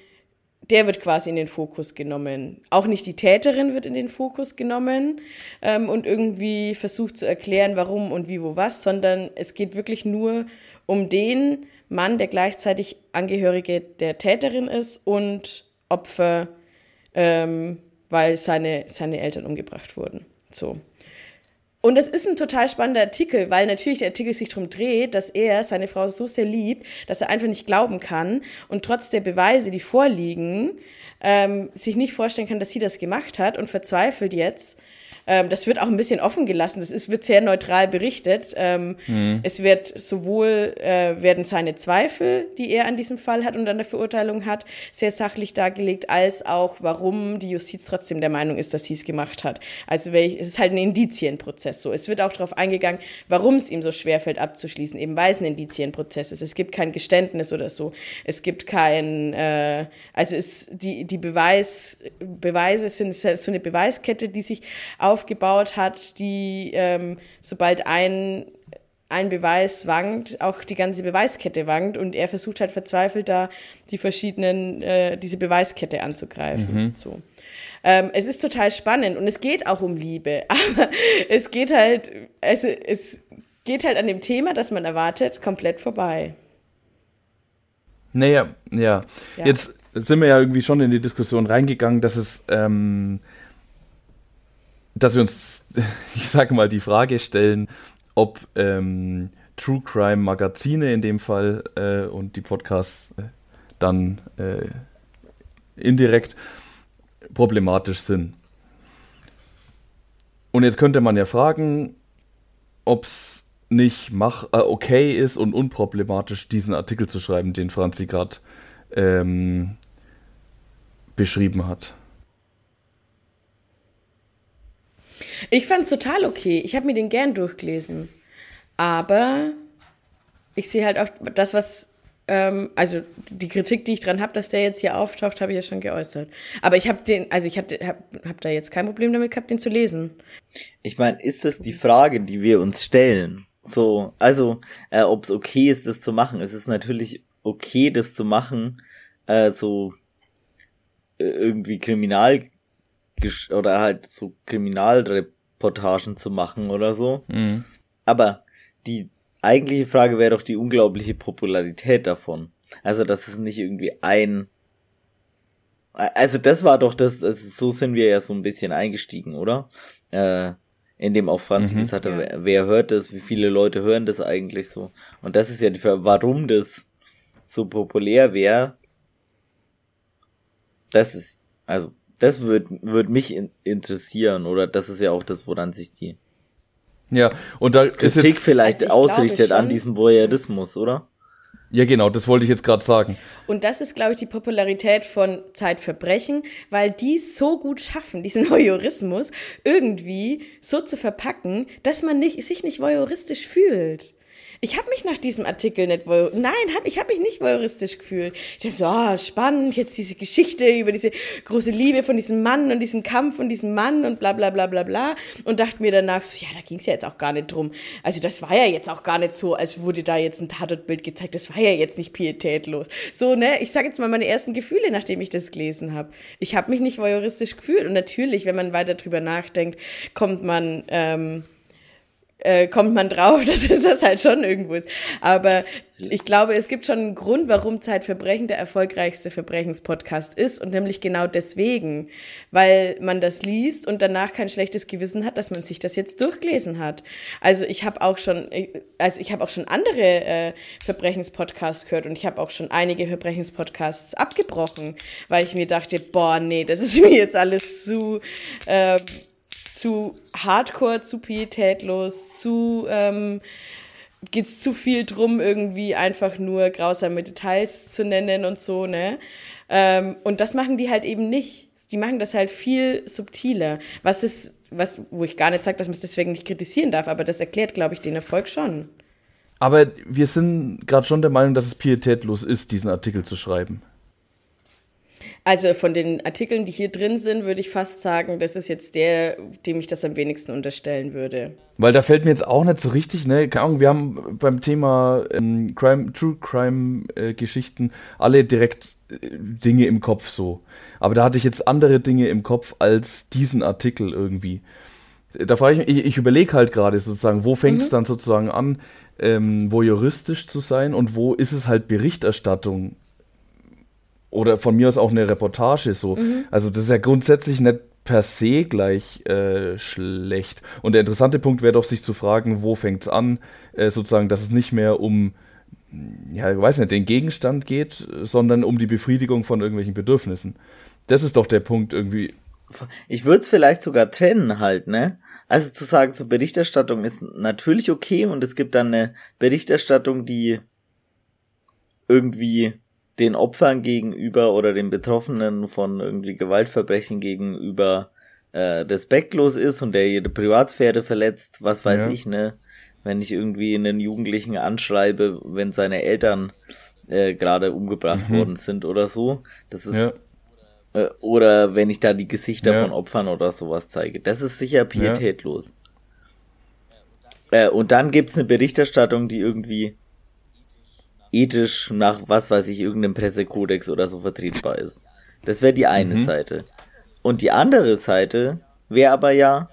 der wird quasi in den Fokus genommen. Auch nicht die Täterin wird in den Fokus genommen ähm, und irgendwie versucht zu erklären, warum und wie, wo, was, sondern es geht wirklich nur um den Mann, der gleichzeitig Angehörige der Täterin ist und Opfer, ähm, weil seine, seine Eltern umgebracht wurden. So. Und es ist ein total spannender Artikel, weil natürlich der Artikel sich darum dreht, dass er seine Frau so sehr liebt, dass er einfach nicht glauben kann und trotz der Beweise, die vorliegen, ähm, sich nicht vorstellen kann, dass sie das gemacht hat und verzweifelt jetzt ähm, das wird auch ein bisschen offen gelassen. Das ist, wird sehr neutral berichtet. Ähm, mhm. Es wird sowohl äh, werden seine Zweifel, die er an diesem Fall hat und an der Verurteilung hat, sehr sachlich dargelegt, als auch, warum die Justiz trotzdem der Meinung ist, dass sie es gemacht hat. Also welch, es ist halt ein Indizienprozess so. Es wird auch darauf eingegangen, warum es ihm so schwerfällt abzuschließen, eben weil es ein Indizienprozess ist. Es gibt kein Geständnis oder so. Es gibt kein, äh, also es, die, die Beweis, Beweise sind so eine Beweiskette, die sich auch aufgebaut hat, die, ähm, sobald ein, ein Beweis wankt, auch die ganze Beweiskette wankt und er versucht halt verzweifelt da die verschiedenen, äh, diese Beweiskette anzugreifen. Mhm. So. Ähm, es ist total spannend und es geht auch um Liebe, aber es geht halt, also es geht halt an dem Thema, das man erwartet, komplett vorbei. Naja, ja. ja. Jetzt sind wir ja irgendwie schon in die Diskussion reingegangen, dass es ähm, dass wir uns, ich sage mal, die Frage stellen, ob ähm, True Crime Magazine in dem Fall äh, und die Podcasts äh, dann äh, indirekt problematisch sind. Und jetzt könnte man ja fragen, ob es nicht mach, äh, okay ist und unproblematisch, diesen Artikel zu schreiben, den Franzi gerade ähm, beschrieben hat. Ich fand es total okay. Ich habe mir den gern durchgelesen. Aber ich sehe halt auch das, was, ähm, also die Kritik, die ich dran habe, dass der jetzt hier auftaucht, habe ich ja schon geäußert. Aber ich habe den, also ich habe hab, hab da jetzt kein Problem damit gehabt, den zu lesen. Ich meine, ist das die Frage, die wir uns stellen? So, also, äh, ob es okay ist, das zu machen. Es ist natürlich okay, das zu machen, äh, so äh, irgendwie Kriminal oder halt so Kriminalreportagen zu machen oder so. Mhm. Aber die eigentliche Frage wäre doch die unglaubliche Popularität davon. Also, dass es nicht irgendwie ein also das war doch das, also so sind wir ja so ein bisschen eingestiegen, oder? Äh, in dem auch Franz mhm, gesagt hat, ja. wer, wer, hört das, wie viele Leute hören das eigentlich so? Und das ist ja die Frage, warum das so populär wäre. Das ist, also das würde würd mich in, interessieren oder das ist ja auch das, woran sich die ja, und da Kritik ist jetzt, vielleicht also ausrichtet an diesem Voyeurismus, oder? Ja, genau, das wollte ich jetzt gerade sagen. Und das ist, glaube ich, die Popularität von Zeitverbrechen, weil die so gut schaffen, diesen Voyeurismus irgendwie so zu verpacken, dass man nicht, sich nicht voyeuristisch fühlt. Ich habe mich nach diesem Artikel nicht, nein, hab, ich habe mich nicht voyeuristisch gefühlt. Ich dachte so, oh, spannend, jetzt diese Geschichte über diese große Liebe von diesem Mann und diesen Kampf von diesem Mann und bla bla bla bla bla. Und dachte mir danach so, ja, da ging es ja jetzt auch gar nicht drum. Also das war ja jetzt auch gar nicht so, als wurde da jetzt ein Tatortbild gezeigt. Das war ja jetzt nicht pietätlos. So, ne, ich sage jetzt mal meine ersten Gefühle, nachdem ich das gelesen habe. Ich habe mich nicht voyeuristisch gefühlt. Und natürlich, wenn man weiter drüber nachdenkt, kommt man... Ähm, äh, kommt man drauf, dass es das halt schon irgendwo ist. Aber ich glaube, es gibt schon einen Grund, warum Zeitverbrechen der erfolgreichste Verbrechenspodcast ist und nämlich genau deswegen, weil man das liest und danach kein schlechtes Gewissen hat, dass man sich das jetzt durchgelesen hat. Also ich habe auch schon, also ich habe auch schon andere äh, Verbrechenspodcasts gehört und ich habe auch schon einige Verbrechenspodcasts abgebrochen, weil ich mir dachte, boah, nee, das ist mir jetzt alles zu äh, zu hardcore, zu pietätlos, zu ähm, geht es zu viel drum, irgendwie einfach nur grausame Details zu nennen und so, ne? Ähm, und das machen die halt eben nicht. Die machen das halt viel subtiler. Was ist, was, wo ich gar nicht sage, dass man es deswegen nicht kritisieren darf, aber das erklärt, glaube ich, den Erfolg schon. Aber wir sind gerade schon der Meinung, dass es pietätlos ist, diesen Artikel zu schreiben. Also von den Artikeln, die hier drin sind, würde ich fast sagen, das ist jetzt der, dem ich das am wenigsten unterstellen würde. Weil da fällt mir jetzt auch nicht so richtig, ne? Keine Ahnung, wir haben beim Thema ähm, Crime, True Crime äh, Geschichten alle direkt äh, Dinge im Kopf so. Aber da hatte ich jetzt andere Dinge im Kopf als diesen Artikel irgendwie. Da frage ich mich, ich, ich überlege halt gerade sozusagen, wo fängt es mhm. dann sozusagen an, ähm, wo juristisch zu sein und wo ist es halt Berichterstattung oder von mir aus auch eine Reportage so. Mhm. Also das ist ja grundsätzlich nicht per se gleich äh, schlecht. Und der interessante Punkt wäre doch, sich zu fragen, wo fängt es an, äh, sozusagen, dass es nicht mehr um, ja, ich weiß nicht, den Gegenstand geht, sondern um die Befriedigung von irgendwelchen Bedürfnissen. Das ist doch der Punkt irgendwie. Ich würde es vielleicht sogar trennen halt, ne? Also zu sagen, so Berichterstattung ist natürlich okay und es gibt dann eine Berichterstattung, die irgendwie den Opfern gegenüber oder den Betroffenen von irgendwie Gewaltverbrechen gegenüber äh, respektlos ist und der jede Privatsphäre verletzt, was weiß ja. ich, ne? Wenn ich irgendwie einen Jugendlichen anschreibe, wenn seine Eltern äh, gerade umgebracht mhm. worden sind oder so. Das ist ja. äh, oder wenn ich da die Gesichter ja. von Opfern oder sowas zeige. Das ist sicher pietätlos. Äh, und dann gibt's eine Berichterstattung, die irgendwie ethisch nach was weiß ich, irgendeinem Pressekodex oder so vertretbar ist. Das wäre die eine mhm. Seite. Und die andere Seite wäre aber ja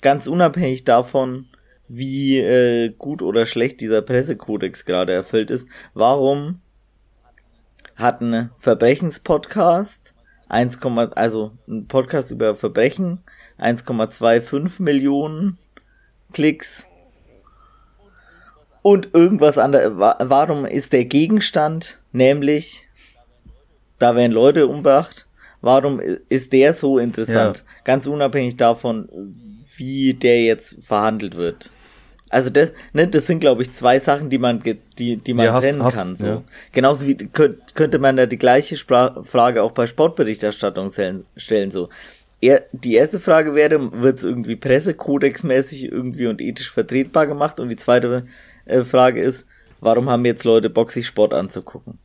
ganz unabhängig davon, wie äh, gut oder schlecht dieser Pressekodex gerade erfüllt ist. Warum hat ein Verbrechenspodcast 1, also ein Podcast über Verbrechen 1,25 Millionen Klicks und irgendwas anderes. Warum ist der Gegenstand, nämlich, da werden Leute umbracht, warum ist der so interessant? Ja. Ganz unabhängig davon, wie der jetzt verhandelt wird. Also das, ne, das sind glaube ich zwei Sachen, die man die die man ja, trennen hast, kann. So. Ja. Genauso wie könnte man da die gleiche Spra Frage auch bei Sportberichterstattung stellen. So, er, die erste Frage wäre, wird es irgendwie pressekodexmäßig irgendwie und ethisch vertretbar gemacht? Und die zweite äh, Frage ist, warum haben jetzt Leute Bock, sich Sport anzugucken?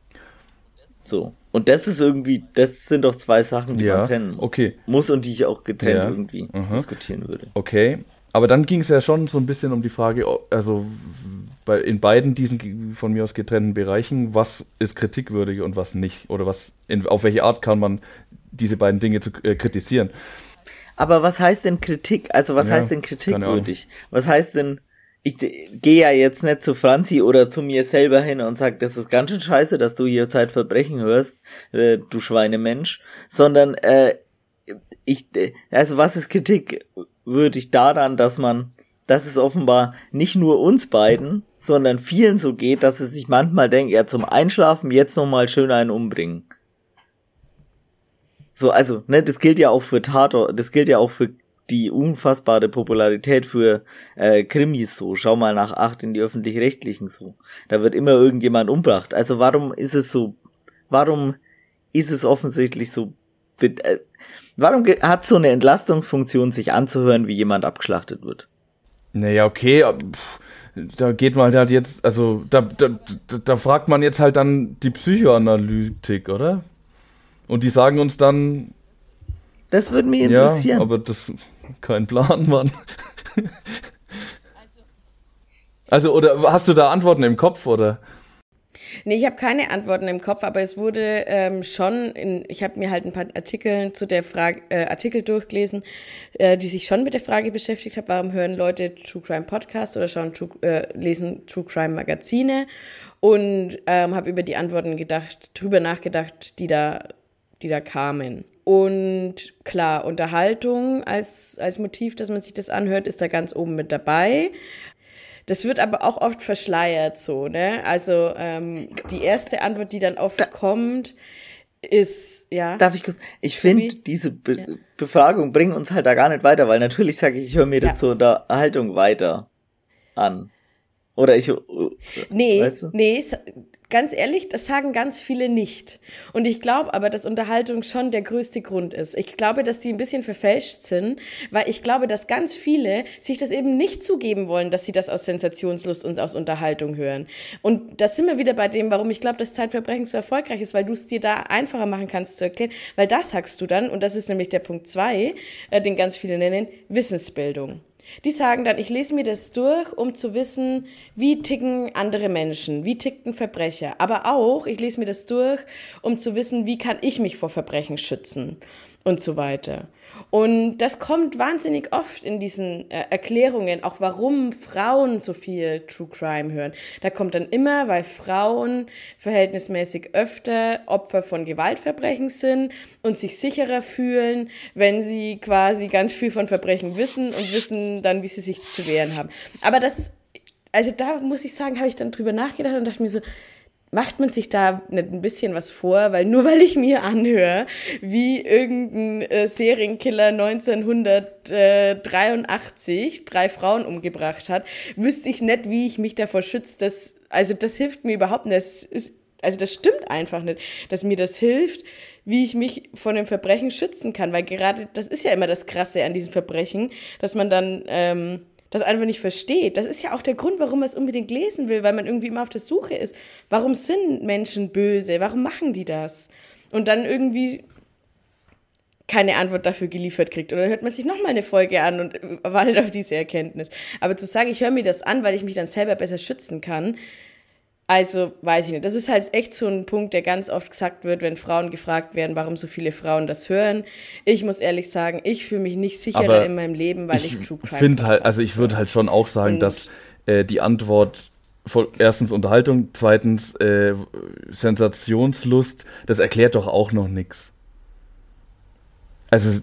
So. Und das ist irgendwie, das sind doch zwei Sachen, die ja, man trennen okay. muss und die ich auch getrennt ja, irgendwie aha. diskutieren würde. Okay. Aber dann ging es ja schon so ein bisschen um die Frage, also bei, in beiden diesen von mir aus getrennten Bereichen, was ist kritikwürdig und was nicht? Oder was, in, auf welche Art kann man diese beiden Dinge zu, äh, kritisieren? Aber was heißt denn Kritik? Also was ja, heißt denn kritikwürdig? Was heißt denn ich gehe ja jetzt nicht zu Franzi oder zu mir selber hin und sag, das ist ganz schön scheiße, dass du hier Zeitverbrechen hörst, äh, du Schweinemensch, sondern äh, ich, also was ist Kritik würdig daran, dass man, dass es offenbar nicht nur uns beiden, sondern vielen so geht, dass es sich manchmal denkt, ja zum Einschlafen jetzt nochmal schön einen umbringen. So, also, ne, das gilt ja auch für Tatort, das gilt ja auch für die unfassbare Popularität für äh, Krimis so. Schau mal nach acht in die öffentlich-rechtlichen so. Da wird immer irgendjemand umbracht. Also warum ist es so, warum ist es offensichtlich so, äh, warum hat so eine Entlastungsfunktion, sich anzuhören, wie jemand abgeschlachtet wird? Naja, okay, da geht man halt jetzt, also da, da, da fragt man jetzt halt dann die Psychoanalytik, oder? Und die sagen uns dann, das würde mich interessieren. Ja, aber das kein Plan, Mann. Also, oder hast du da Antworten im Kopf, oder? Nee, ich habe keine Antworten im Kopf, aber es wurde ähm, schon, in, ich habe mir halt ein paar Artikel zu der Frage, äh, Artikel durchgelesen, äh, die sich schon mit der Frage beschäftigt haben, warum hören Leute True Crime Podcasts oder schauen True, äh, lesen True Crime Magazine und ähm, habe über die Antworten gedacht, drüber nachgedacht, die da, die da kamen. Und klar, Unterhaltung als, als Motiv, dass man sich das anhört, ist da ganz oben mit dabei. Das wird aber auch oft verschleiert so, ne? Also ähm, die erste Antwort, die dann oft da, kommt, ist, ja. Darf ich kurz? Ich finde, diese Be ja. Befragung bringt uns halt da gar nicht weiter, weil natürlich sage ich, ich höre mir das ja. zur Unterhaltung weiter an. Oder ich. Nee, weißt du? nee, Ganz ehrlich, das sagen ganz viele nicht. Und ich glaube aber, dass Unterhaltung schon der größte Grund ist. Ich glaube, dass die ein bisschen verfälscht sind, weil ich glaube, dass ganz viele sich das eben nicht zugeben wollen, dass sie das aus Sensationslust und aus Unterhaltung hören. Und da sind wir wieder bei dem, warum ich glaube, dass Zeitverbrechen so erfolgreich ist, weil du es dir da einfacher machen kannst zu erklären. Weil das sagst du dann, und das ist nämlich der Punkt zwei, äh, den ganz viele nennen, Wissensbildung. Die sagen dann, ich lese mir das durch, um zu wissen, wie ticken andere Menschen, wie ticken Verbrecher. Aber auch, ich lese mir das durch, um zu wissen, wie kann ich mich vor Verbrechen schützen und so weiter. Und das kommt wahnsinnig oft in diesen äh, Erklärungen, auch warum Frauen so viel True Crime hören. Da kommt dann immer, weil Frauen verhältnismäßig öfter Opfer von Gewaltverbrechen sind und sich sicherer fühlen, wenn sie quasi ganz viel von Verbrechen wissen und wissen dann, wie sie sich zu wehren haben. Aber das, also da muss ich sagen, habe ich dann drüber nachgedacht und dachte mir so, macht man sich da nicht ein bisschen was vor, weil nur weil ich mir anhöre, wie irgendein äh, Serienkiller 1983 drei Frauen umgebracht hat, wüsste ich nicht, wie ich mich davor schütze. Das, also das hilft mir überhaupt nicht. Das ist, also das stimmt einfach nicht, dass mir das hilft, wie ich mich von dem Verbrechen schützen kann, weil gerade das ist ja immer das Krasse an diesen Verbrechen, dass man dann ähm, das einfach nicht versteht. Das ist ja auch der Grund, warum man es unbedingt lesen will, weil man irgendwie immer auf der Suche ist. Warum sind Menschen böse? Warum machen die das? Und dann irgendwie keine Antwort dafür geliefert kriegt. Und dann hört man sich nochmal eine Folge an und wartet auf diese Erkenntnis. Aber zu sagen, ich höre mir das an, weil ich mich dann selber besser schützen kann, also, weiß ich nicht. Das ist halt echt so ein Punkt, der ganz oft gesagt wird, wenn Frauen gefragt werden, warum so viele Frauen das hören. Ich muss ehrlich sagen, ich fühle mich nicht sicherer Aber in meinem Leben, weil ich, ich True Crime finde halt, also ich würde halt schon auch sagen, dass äh, die Antwort erstens Unterhaltung, zweitens äh, Sensationslust, das erklärt doch auch noch nichts. Also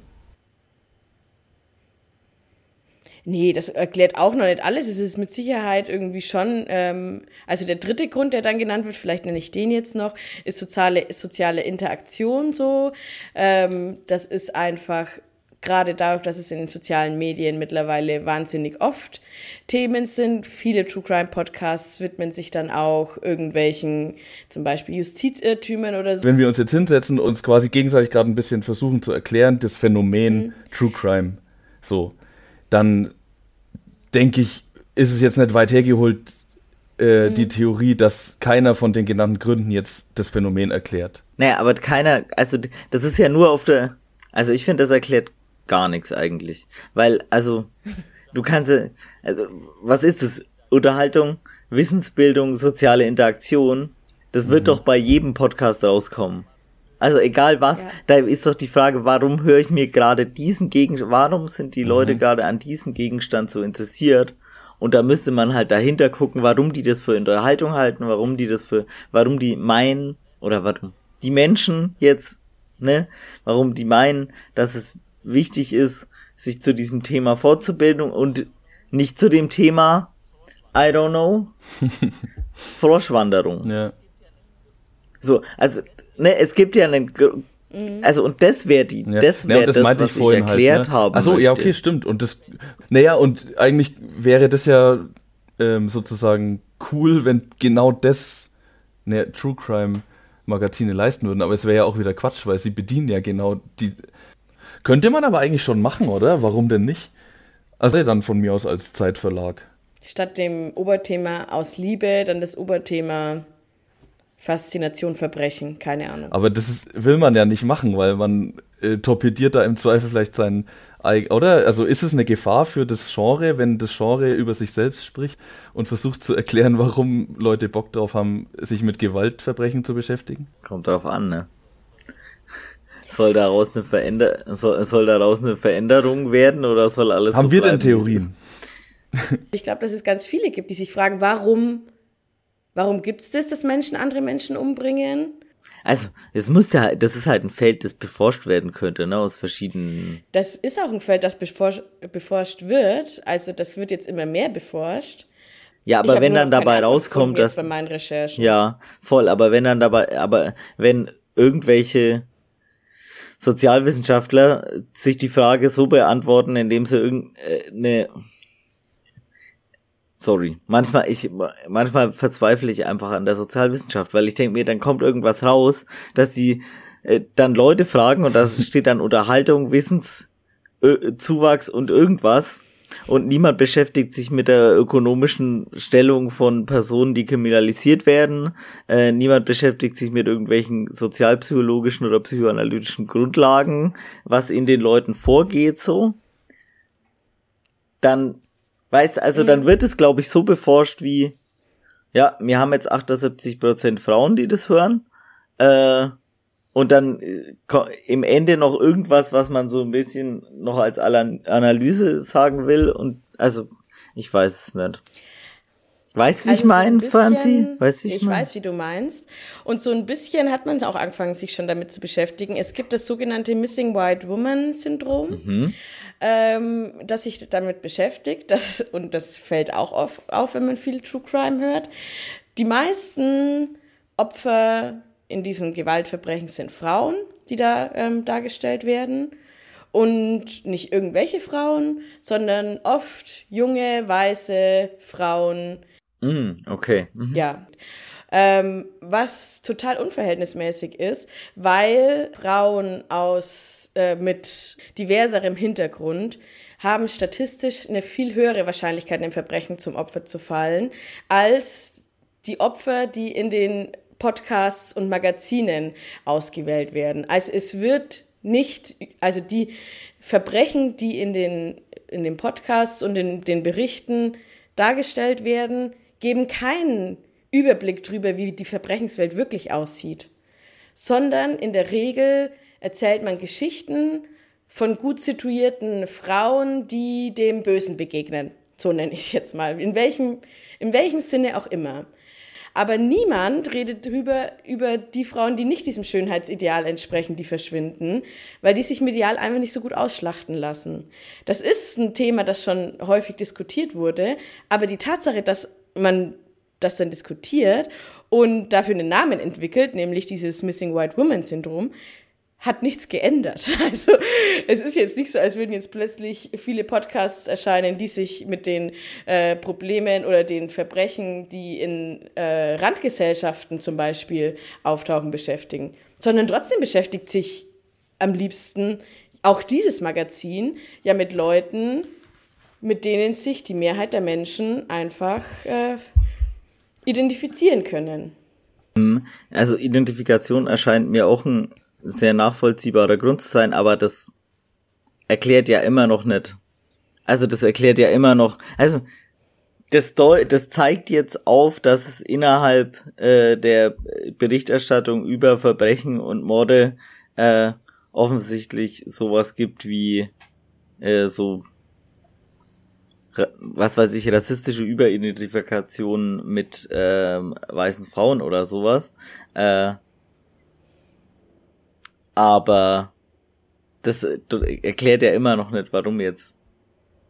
Nee, das erklärt auch noch nicht alles. Es ist mit Sicherheit irgendwie schon, ähm, also der dritte Grund, der dann genannt wird, vielleicht nenne ich den jetzt noch, ist soziale, soziale Interaktion so. Ähm, das ist einfach gerade dadurch, dass es in den sozialen Medien mittlerweile wahnsinnig oft Themen sind. Viele True Crime Podcasts widmen sich dann auch irgendwelchen, zum Beispiel Justizirrtümern oder so. Wenn wir uns jetzt hinsetzen und uns quasi gegenseitig gerade ein bisschen versuchen zu erklären, das Phänomen mhm. True Crime, so, dann denke ich, ist es jetzt nicht weit hergeholt, äh, mhm. die Theorie, dass keiner von den genannten Gründen jetzt das Phänomen erklärt. Naja, aber keiner, also das ist ja nur auf der, also ich finde, das erklärt gar nichts eigentlich. Weil, also, du kannst, also, was ist das? Unterhaltung, Wissensbildung, soziale Interaktion, das wird mhm. doch bei jedem Podcast rauskommen. Also egal was, ja. da ist doch die Frage, warum höre ich mir gerade diesen Gegenstand, warum sind die Leute mhm. gerade an diesem Gegenstand so interessiert? Und da müsste man halt dahinter gucken, warum die das für Unterhaltung halten, warum die das für, warum die meinen, oder warum die Menschen jetzt, ne, warum die meinen, dass es wichtig ist, sich zu diesem Thema fortzubilden und nicht zu dem Thema, I don't know, Froschwanderung. Ja. So, also ne, es gibt ja einen mhm. also und das wäre die, ja. das wäre ja, das, das was ich, ich erklärt halt, ne? habe. Achso, ja, okay, stimmt. Und das, naja, und eigentlich wäre das ja ähm, sozusagen cool, wenn genau das ne, True Crime Magazine leisten würden. Aber es wäre ja auch wieder Quatsch, weil sie bedienen ja genau die. Könnte man aber eigentlich schon machen, oder? Warum denn nicht? Also dann von mir aus als Zeitverlag. Statt dem Oberthema aus Liebe, dann das Oberthema Faszination Verbrechen, keine Ahnung. Aber das ist, will man ja nicht machen, weil man äh, torpediert da im Zweifel vielleicht seinen oder? Also ist es eine Gefahr für das Genre, wenn das Genre über sich selbst spricht und versucht zu erklären, warum Leute Bock drauf haben, sich mit Gewaltverbrechen zu beschäftigen? Kommt drauf an, ne? Soll daraus eine, Veränder soll, soll daraus eine Veränderung werden oder soll alles Haben so wir denn Theorien? Ich glaube, dass es ganz viele gibt, die sich fragen, warum, warum gibt es das, dass Menschen andere Menschen umbringen? Also, es muss ja, das ist halt ein Feld, das beforscht werden könnte, ne, aus verschiedenen. Das ist auch ein Feld, das beforscht, beforscht wird. Also, das wird jetzt immer mehr beforscht. Ja, aber wenn dann dabei rauskommt, dass. Bei meinen Recherchen. Ja, voll, aber wenn dann dabei, aber wenn irgendwelche Sozialwissenschaftler sich die Frage so beantworten, indem sie irgendeine, sorry, manchmal ich manchmal verzweifle ich einfach an der Sozialwissenschaft, weil ich denke mir, dann kommt irgendwas raus, dass die äh, dann Leute fragen und da steht dann Unterhaltung, Wissenszuwachs äh, und irgendwas und niemand beschäftigt sich mit der ökonomischen Stellung von Personen, die kriminalisiert werden. Äh, niemand beschäftigt sich mit irgendwelchen sozialpsychologischen oder psychoanalytischen Grundlagen, was in den Leuten vorgeht so. Dann Weißt also mhm. dann wird es, glaube ich, so beforscht wie, ja, wir haben jetzt 78% Frauen, die das hören. Äh, und dann äh, im Ende noch irgendwas, was man so ein bisschen noch als Analyse sagen will. Und also, ich weiß es nicht. Weißt du, wie also ich meine, so Franzi? Weißt, wie ich, ich mein? weiß, wie du meinst. Und so ein bisschen hat man auch angefangen, sich schon damit zu beschäftigen. Es gibt das sogenannte Missing White Woman Syndrom. Mhm ähm, das sich damit beschäftigt. Das, und das fällt auch auf, auf, wenn man viel True Crime hört. Die meisten Opfer in diesen Gewaltverbrechen sind Frauen, die da ähm, dargestellt werden. Und nicht irgendwelche Frauen, sondern oft junge, weiße Frauen. Mm, okay. Mhm. Ja ähm, was total unverhältnismäßig ist, weil Frauen aus äh, mit diverserem Hintergrund haben statistisch eine viel höhere Wahrscheinlichkeit, einem Verbrechen zum Opfer zu fallen, als die Opfer, die in den Podcasts und Magazinen ausgewählt werden. Also es wird nicht, also die Verbrechen, die in den, in den Podcasts und in den Berichten dargestellt werden, geben keinen Überblick darüber, wie die Verbrechenswelt wirklich aussieht, sondern in der Regel erzählt man Geschichten von gut situierten Frauen, die dem Bösen begegnen. So nenne ich es jetzt mal. In welchem, in welchem Sinne auch immer. Aber niemand redet drüber, über die Frauen, die nicht diesem Schönheitsideal entsprechen, die verschwinden, weil die sich medial einfach nicht so gut ausschlachten lassen. Das ist ein Thema, das schon häufig diskutiert wurde, aber die Tatsache, dass man das dann diskutiert und dafür einen Namen entwickelt, nämlich dieses Missing White Woman Syndrom, hat nichts geändert. Also es ist jetzt nicht so, als würden jetzt plötzlich viele Podcasts erscheinen, die sich mit den äh, Problemen oder den Verbrechen, die in äh, Randgesellschaften zum Beispiel auftauchen, beschäftigen, sondern trotzdem beschäftigt sich am liebsten auch dieses Magazin ja mit Leuten, mit denen sich die Mehrheit der Menschen einfach äh, identifizieren können. Mhm. Also Identifikation erscheint mir auch ein sehr nachvollziehbarer Grund zu sein, aber das erklärt ja immer noch nicht. Also das erklärt ja immer noch. Also das, das zeigt jetzt auf, dass es innerhalb äh, der Berichterstattung über Verbrechen und Morde äh, offensichtlich sowas gibt wie äh, so was weiß ich, rassistische Überidentifikation mit ähm, weißen Frauen oder sowas. Äh, aber das, das erklärt ja immer noch nicht, warum jetzt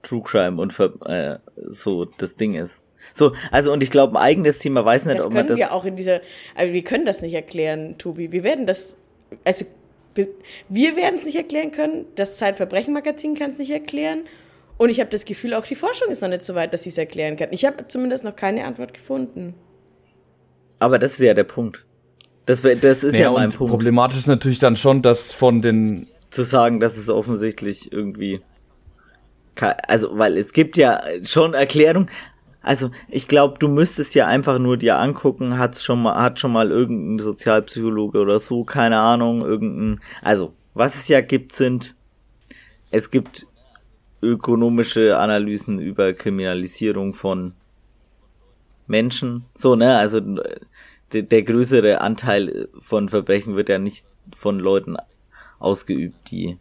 True Crime und äh, so das Ding ist. So, also und ich glaube, ein eigenes Thema weiß nicht, das ob man das. wir auch in dieser, also wir können das nicht erklären, Tobi. Wir werden das, also wir werden es nicht erklären können. Das Zeitverbrechen-Magazin kann es nicht erklären und ich habe das Gefühl, auch die Forschung ist noch nicht so weit, dass sie es erklären kann. Ich habe zumindest noch keine Antwort gefunden. Aber das ist ja der Punkt. Das, das ist naja, ja mein Punkt. Problematisch ist natürlich dann schon, dass von den. Zu sagen, dass es offensichtlich irgendwie. Also, weil es gibt ja schon Erklärung. Also, ich glaube, du müsstest ja einfach nur dir angucken, hat's schon mal, hat schon mal irgendein Sozialpsychologe oder so, keine Ahnung, irgendein, also, was es ja gibt, sind, es gibt ökonomische Analysen über Kriminalisierung von Menschen. So, ne, also der, der größere Anteil von Verbrechen wird ja nicht von Leuten ausgeübt, die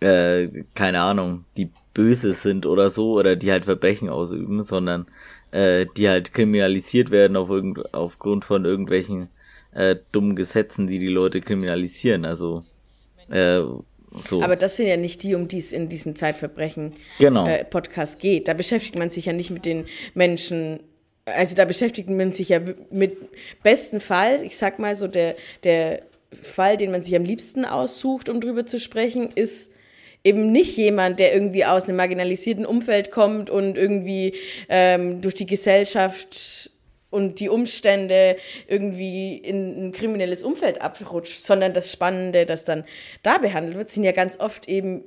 äh, keine Ahnung, die böse sind oder so oder die halt Verbrechen ausüben, sondern äh, die halt kriminalisiert werden auf irgend, aufgrund von irgendwelchen äh, dummen Gesetzen, die die Leute kriminalisieren. Also äh, so. Aber das sind ja nicht die, um die es in diesen Zeitverbrechen genau. äh, Podcast geht. Da beschäftigt man sich ja nicht mit den Menschen. Also da beschäftigt man sich ja mit besten Fall, ich sag mal so, der, der Fall, den man sich am liebsten aussucht, um drüber zu sprechen, ist eben nicht jemand, der irgendwie aus einem marginalisierten Umfeld kommt und irgendwie ähm, durch die Gesellschaft und die Umstände irgendwie in ein kriminelles Umfeld abrutscht, sondern das Spannende, das dann da behandelt wird, sind ja ganz oft eben,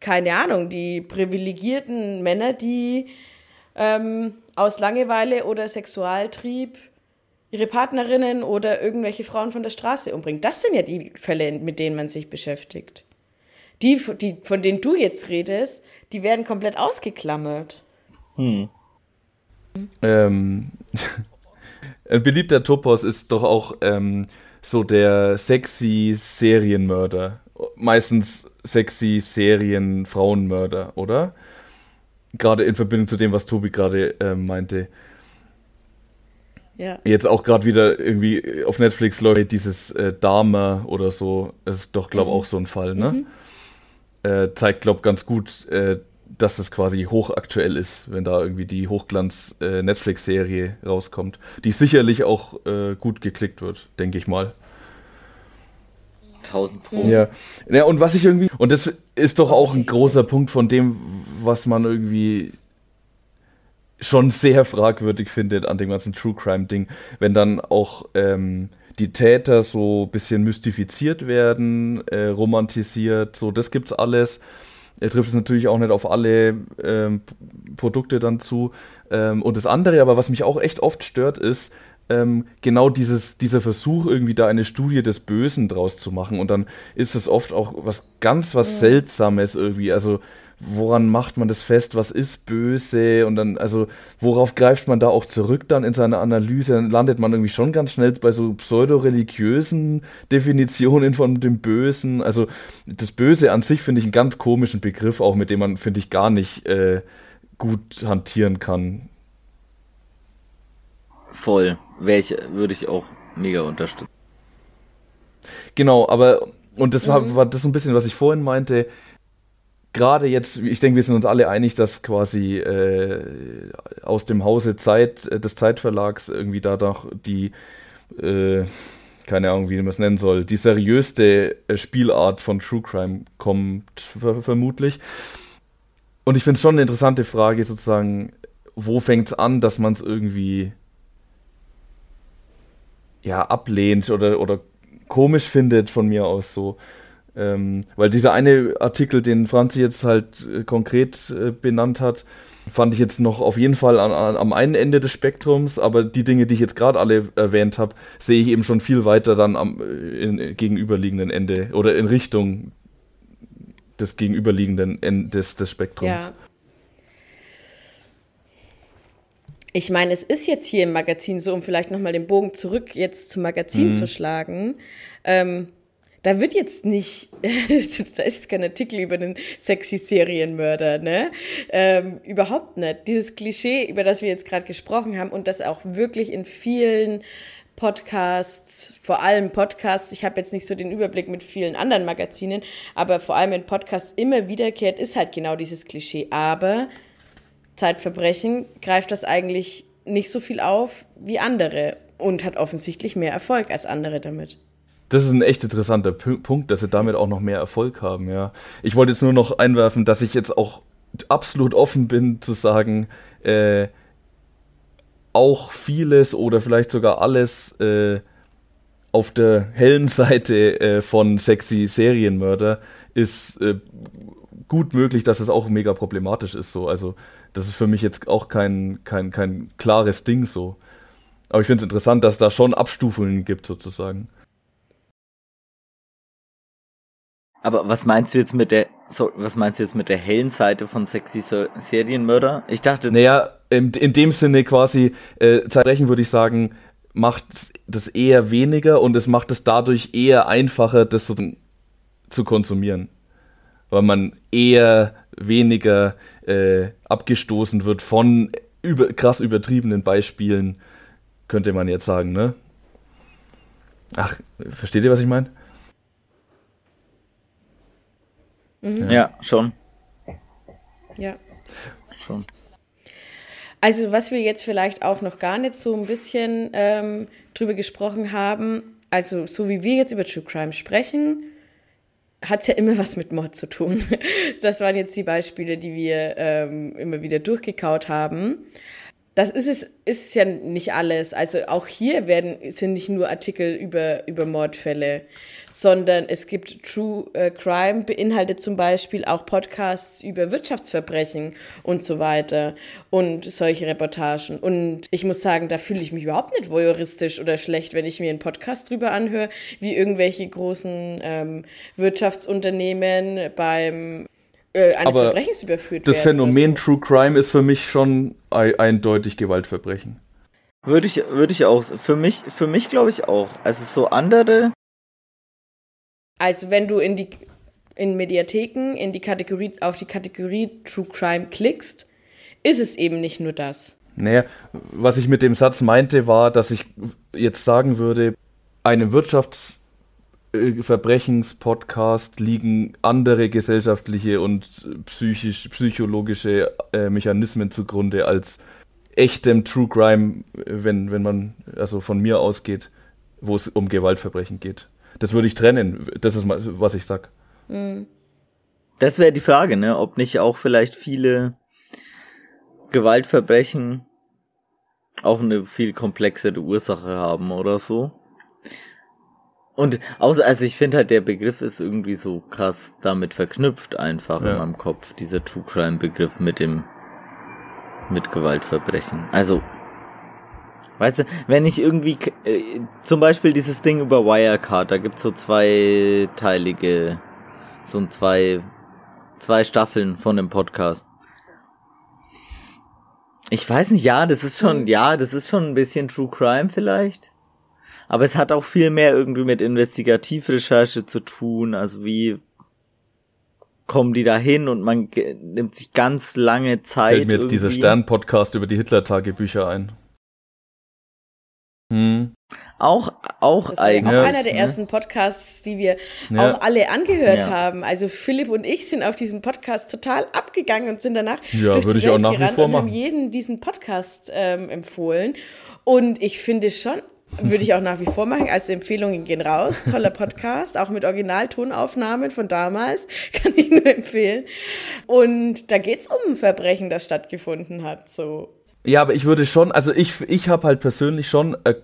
keine Ahnung, die privilegierten Männer, die ähm, aus Langeweile oder Sexualtrieb ihre Partnerinnen oder irgendwelche Frauen von der Straße umbringen. Das sind ja die Fälle, mit denen man sich beschäftigt. Die, die, von denen du jetzt redest, die werden komplett ausgeklammert. Hm. Ähm, ein beliebter Topos ist doch auch ähm, so der sexy Serienmörder. Meistens sexy Serien-Frauenmörder, oder? Gerade in Verbindung zu dem, was Tobi gerade äh, meinte. Ja. Jetzt auch gerade wieder irgendwie auf Netflix läuft dieses äh, Dame oder so. Das ist doch, glaube ich, mhm. auch so ein Fall, ne? Mhm äh, zeigt, glaube ich, ganz gut, äh, dass es quasi hochaktuell ist, wenn da irgendwie die Hochglanz-Netflix-Serie äh, rauskommt, die sicherlich auch äh, gut geklickt wird, denke ich mal. 1000 Pro. Ja. ja, und was ich irgendwie, und das ist doch auch ein großer Punkt von dem, was man irgendwie schon sehr fragwürdig findet an dem ganzen True Crime-Ding, wenn dann auch ähm, die Täter so ein bisschen mystifiziert werden, äh, romantisiert, so, das gibt's alles. Er trifft es natürlich auch nicht auf alle ähm, Produkte dann zu. Ähm, und das andere, aber was mich auch echt oft stört, ist, ähm, genau dieses, dieser Versuch, irgendwie da eine Studie des Bösen draus zu machen. Und dann ist es oft auch was ganz was Seltsames irgendwie. Also woran macht man das fest, was ist böse und dann, also worauf greift man da auch zurück dann in seiner Analyse, dann landet man irgendwie schon ganz schnell bei so pseudo-religiösen Definitionen von dem Bösen, also das Böse an sich finde ich einen ganz komischen Begriff, auch mit dem man, finde ich, gar nicht äh, gut hantieren kann. Voll, Welche würde ich auch mega unterstützen. Genau, aber und das war, mhm. war das so ein bisschen, was ich vorhin meinte, gerade jetzt, ich denke, wir sind uns alle einig, dass quasi äh, aus dem Hause Zeit, äh, des Zeitverlags irgendwie da doch die, äh, keine Ahnung, wie man es nennen soll, die seriöste äh, Spielart von True Crime kommt, ver vermutlich. Und ich finde es schon eine interessante Frage, sozusagen, wo fängt es an, dass man es irgendwie ja, ablehnt oder, oder komisch findet von mir aus so. Ähm, weil dieser eine Artikel, den Franzi jetzt halt äh, konkret äh, benannt hat, fand ich jetzt noch auf jeden Fall an, an, am einen Ende des Spektrums, aber die Dinge, die ich jetzt gerade alle erwähnt habe, sehe ich eben schon viel weiter dann am äh, in, gegenüberliegenden Ende oder in Richtung des gegenüberliegenden Endes des Spektrums. Ja. Ich meine, es ist jetzt hier im Magazin so, um vielleicht nochmal den Bogen zurück jetzt zum Magazin mhm. zu schlagen. Ähm, da wird jetzt nicht, da ist kein Artikel über den sexy Serienmörder, ne? Ähm, überhaupt nicht. Dieses Klischee, über das wir jetzt gerade gesprochen haben und das auch wirklich in vielen Podcasts, vor allem Podcasts, ich habe jetzt nicht so den Überblick mit vielen anderen Magazinen, aber vor allem in Podcasts immer wiederkehrt, ist halt genau dieses Klischee. Aber Zeitverbrechen greift das eigentlich nicht so viel auf wie andere und hat offensichtlich mehr Erfolg als andere damit das ist ein echt interessanter P Punkt, dass sie damit auch noch mehr Erfolg haben, ja. Ich wollte jetzt nur noch einwerfen, dass ich jetzt auch absolut offen bin zu sagen, äh, auch vieles oder vielleicht sogar alles äh, auf der hellen Seite äh, von sexy Serienmörder ist äh, gut möglich, dass es auch mega problematisch ist so. Also das ist für mich jetzt auch kein, kein, kein klares Ding so. Aber ich finde es interessant, dass es da schon Abstufungen gibt sozusagen. Aber was meinst du jetzt mit der, so, was meinst du jetzt mit der hellen Seite von sexy Serienmörder? Ich dachte. Naja, in, in dem Sinne quasi, äh, Zeitbrechen würde ich sagen, macht das eher weniger und es macht es dadurch eher einfacher, das so zu konsumieren. Weil man eher weniger äh, abgestoßen wird von über, krass übertriebenen Beispielen, könnte man jetzt sagen, ne? Ach, versteht ihr, was ich meine? Mhm. Ja, schon. Ja. Schon. Also, was wir jetzt vielleicht auch noch gar nicht so ein bisschen ähm, drüber gesprochen haben, also so wie wir jetzt über True Crime sprechen, hat es ja immer was mit Mord zu tun. Das waren jetzt die Beispiele, die wir ähm, immer wieder durchgekaut haben. Das ist es, ist ja nicht alles. Also auch hier werden, sind nicht nur Artikel über, über Mordfälle, sondern es gibt True äh, Crime, beinhaltet zum Beispiel auch Podcasts über Wirtschaftsverbrechen und so weiter und solche Reportagen. Und ich muss sagen, da fühle ich mich überhaupt nicht voyeuristisch oder schlecht, wenn ich mir einen Podcast drüber anhöre, wie irgendwelche großen ähm, Wirtschaftsunternehmen beim äh, eines Aber Verbrechens überführt das werden. Das Phänomen so. True Crime ist für mich schon eindeutig Gewaltverbrechen. Würde ich, würde ich auch. Für mich, für mich glaube ich auch. Also so andere. Also wenn du in die in Mediatheken in die Kategorie auf die Kategorie True Crime klickst, ist es eben nicht nur das. Naja, was ich mit dem Satz meinte, war, dass ich jetzt sagen würde, eine Wirtschafts Verbrechenspodcast liegen andere gesellschaftliche und psychisch, psychologische äh, Mechanismen zugrunde als echtem True Crime, wenn, wenn man also von mir ausgeht, wo es um Gewaltverbrechen geht. Das würde ich trennen. Das ist was ich sag. Mhm. Das wäre die Frage, ne? Ob nicht auch vielleicht viele Gewaltverbrechen auch eine viel komplexere Ursache haben oder so. Und außer, also ich finde halt, der Begriff ist irgendwie so krass damit verknüpft einfach ja. in meinem Kopf, dieser True Crime Begriff mit dem, mit Gewaltverbrechen. Also, weißt du, wenn ich irgendwie, äh, zum Beispiel dieses Ding über Wirecard, da gibt's so zweiteilige, so ein zwei, zwei Staffeln von dem Podcast. Ich weiß nicht, ja, das ist schon, mhm. ja, das ist schon ein bisschen True Crime vielleicht aber es hat auch viel mehr irgendwie mit Investigativrecherche zu tun, also wie kommen die da hin und man nimmt sich ganz lange Zeit. Fällt mir jetzt irgendwie. dieser Stern-Podcast über die Hitler-Tagebücher ein. Hm. Auch, auch das eigentlich. Auch einer der ne? ersten Podcasts, die wir ja. auch alle angehört ja. haben. Also Philipp und ich sind auf diesem Podcast total abgegangen und sind danach ja, durch würde die ich Welt auch nach wie vor machen. und haben jeden diesen Podcast ähm, empfohlen. Und ich finde schon würde ich auch nach wie vor machen. Also Empfehlungen gehen raus. Toller Podcast, auch mit Originaltonaufnahmen von damals. Kann ich nur empfehlen. Und da geht es um ein Verbrechen, das stattgefunden hat. So. Ja, aber ich würde schon, also ich, ich habe halt persönlich schon äh,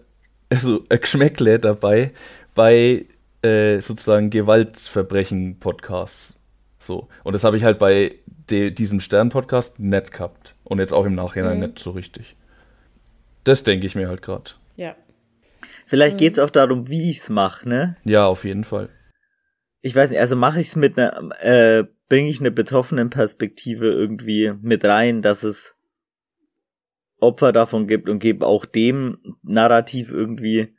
also ein Geschmäckle dabei bei äh, sozusagen Gewaltverbrechen-Podcasts. So. Und das habe ich halt bei de, diesem Stern-Podcast nett gehabt. Und jetzt auch im Nachhinein mhm. nicht so richtig. Das denke ich mir halt gerade. Ja. Vielleicht mhm. geht's auch darum, wie ich's mache, ne? Ja, auf jeden Fall. Ich weiß nicht, also mache ich's mit einer, äh, bringe ich eine betroffenen Perspektive irgendwie mit rein, dass es Opfer davon gibt und gebe auch dem Narrativ irgendwie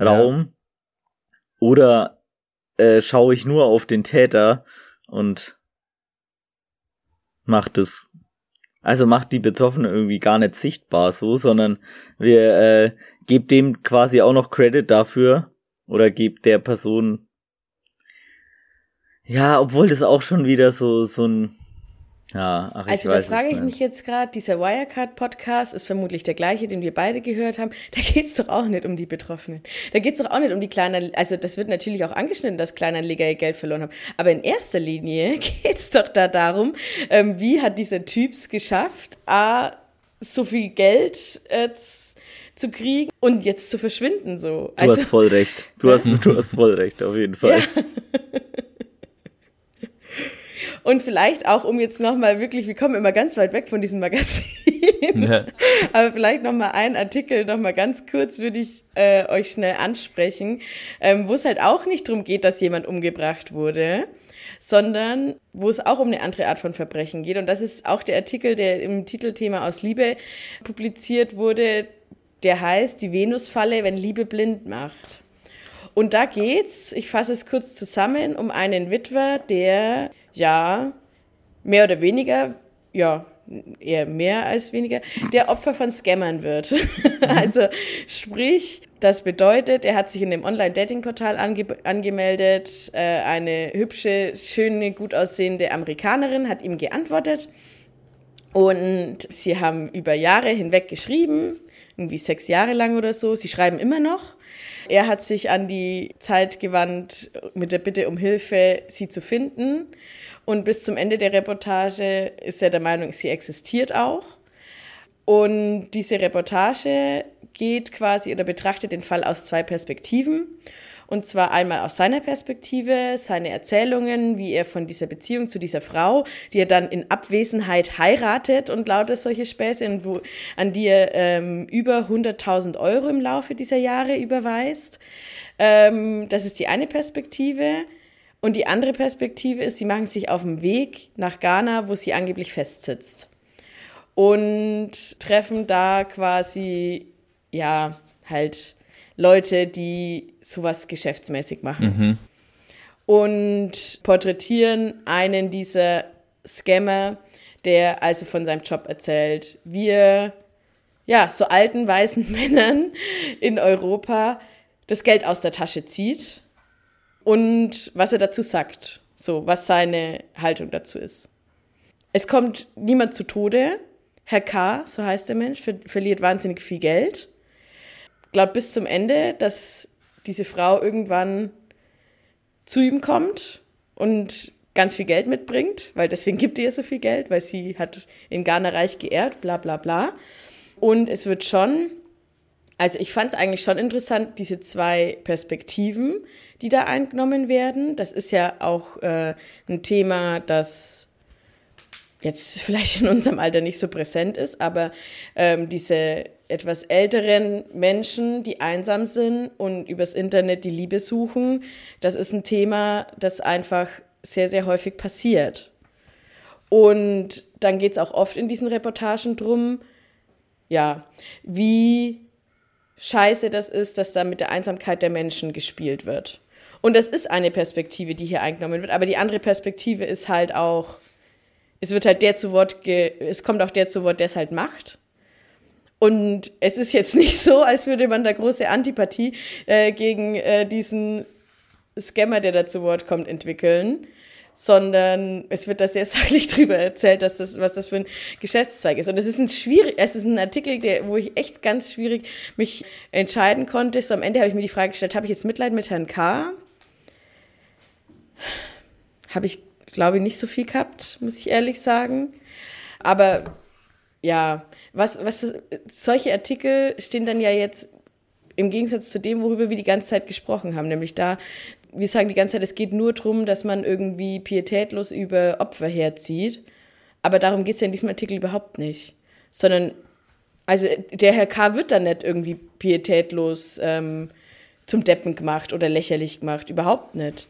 Raum. Ja. Oder äh, schaue ich nur auf den Täter und macht es also macht die Betroffenen irgendwie gar nicht sichtbar so, sondern wir äh, gebt dem quasi auch noch Credit dafür oder gebt der Person ja, obwohl das auch schon wieder so so ein ja, ach, also da frage ich mich jetzt gerade, dieser Wirecard-Podcast ist vermutlich der gleiche, den wir beide gehört haben. Da geht es doch auch nicht um die Betroffenen. Da geht es doch auch nicht um die kleinen, also das wird natürlich auch angeschnitten, dass Kleinanleger ihr Geld verloren haben. Aber in erster Linie geht es doch da darum, ähm, wie hat dieser Typ es geschafft, A, so viel Geld äh, zu kriegen und jetzt zu verschwinden so. Du also, hast voll recht. Du hast, du hast voll recht, auf jeden Fall. Ja. Und vielleicht auch, um jetzt nochmal wirklich, wir kommen immer ganz weit weg von diesem Magazin, ja. aber vielleicht nochmal einen Artikel, nochmal ganz kurz würde ich äh, euch schnell ansprechen, ähm, wo es halt auch nicht darum geht, dass jemand umgebracht wurde, sondern wo es auch um eine andere Art von Verbrechen geht. Und das ist auch der Artikel, der im Titelthema aus Liebe publiziert wurde, der heißt Die Venusfalle, wenn Liebe blind macht. Und da geht's, ich fasse es kurz zusammen, um einen Witwer, der ja mehr oder weniger, ja, eher mehr als weniger, der Opfer von Scammern wird. also sprich, das bedeutet, er hat sich in dem Online-Dating-Portal ange angemeldet. Äh, eine hübsche, schöne, gut aussehende Amerikanerin hat ihm geantwortet. Und sie haben über Jahre hinweg geschrieben, irgendwie sechs Jahre lang oder so. Sie schreiben immer noch. Er hat sich an die Zeit gewandt mit der Bitte um Hilfe, sie zu finden. Und bis zum Ende der Reportage ist er der Meinung, sie existiert auch. Und diese Reportage geht quasi oder betrachtet den Fall aus zwei Perspektiven. Und zwar einmal aus seiner Perspektive, seine Erzählungen, wie er von dieser Beziehung zu dieser Frau, die er dann in Abwesenheit heiratet und lauter solche Späße, wo, an die er ähm, über 100.000 Euro im Laufe dieser Jahre überweist. Ähm, das ist die eine Perspektive. Und die andere Perspektive ist, sie machen sich auf den Weg nach Ghana, wo sie angeblich festsitzt. Und treffen da quasi, ja, halt Leute, die sowas geschäftsmäßig machen. Mhm. Und porträtieren einen dieser Scammer, der also von seinem Job erzählt. Wir, ja, so alten weißen Männern in Europa das Geld aus der Tasche zieht und was er dazu sagt. So, was seine Haltung dazu ist. Es kommt niemand zu Tode. Herr K., so heißt der Mensch, ver verliert wahnsinnig viel Geld glaube bis zum Ende, dass diese Frau irgendwann zu ihm kommt und ganz viel Geld mitbringt, weil deswegen gibt ihr so viel Geld, weil sie hat in Ghana reich geehrt, bla bla bla. Und es wird schon, also ich fand es eigentlich schon interessant, diese zwei Perspektiven, die da eingenommen werden. Das ist ja auch äh, ein Thema, das jetzt vielleicht in unserem Alter nicht so präsent ist, aber ähm, diese etwas älteren Menschen, die einsam sind und übers Internet die Liebe suchen, das ist ein Thema, das einfach sehr, sehr häufig passiert. Und dann geht es auch oft in diesen Reportagen drum, ja, wie scheiße das ist, dass da mit der Einsamkeit der Menschen gespielt wird. Und das ist eine Perspektive, die hier eingenommen wird, aber die andere Perspektive ist halt auch, es wird halt der zu Wort, es kommt auch der zu Wort, der es halt macht. Und es ist jetzt nicht so, als würde man da große Antipathie äh, gegen äh, diesen Scammer, der da zu Wort kommt, entwickeln, sondern es wird da sehr sachlich drüber erzählt, dass das, was das für ein Geschäftszweig ist. Und es ist ein schwierig, es ist ein Artikel, der, wo ich echt ganz schwierig mich entscheiden konnte. So am Ende habe ich mir die Frage gestellt, habe ich jetzt Mitleid mit Herrn K? Habe ich, glaube ich, nicht so viel gehabt, muss ich ehrlich sagen. Aber ja, was, was, solche Artikel stehen dann ja jetzt im Gegensatz zu dem, worüber wir die ganze Zeit gesprochen haben, nämlich da, wir sagen die ganze Zeit, es geht nur darum, dass man irgendwie pietätlos über Opfer herzieht. Aber darum geht es ja in diesem Artikel überhaupt nicht. Sondern, also der Herr K. wird dann nicht irgendwie pietätlos ähm, zum Deppen gemacht oder lächerlich gemacht. Überhaupt nicht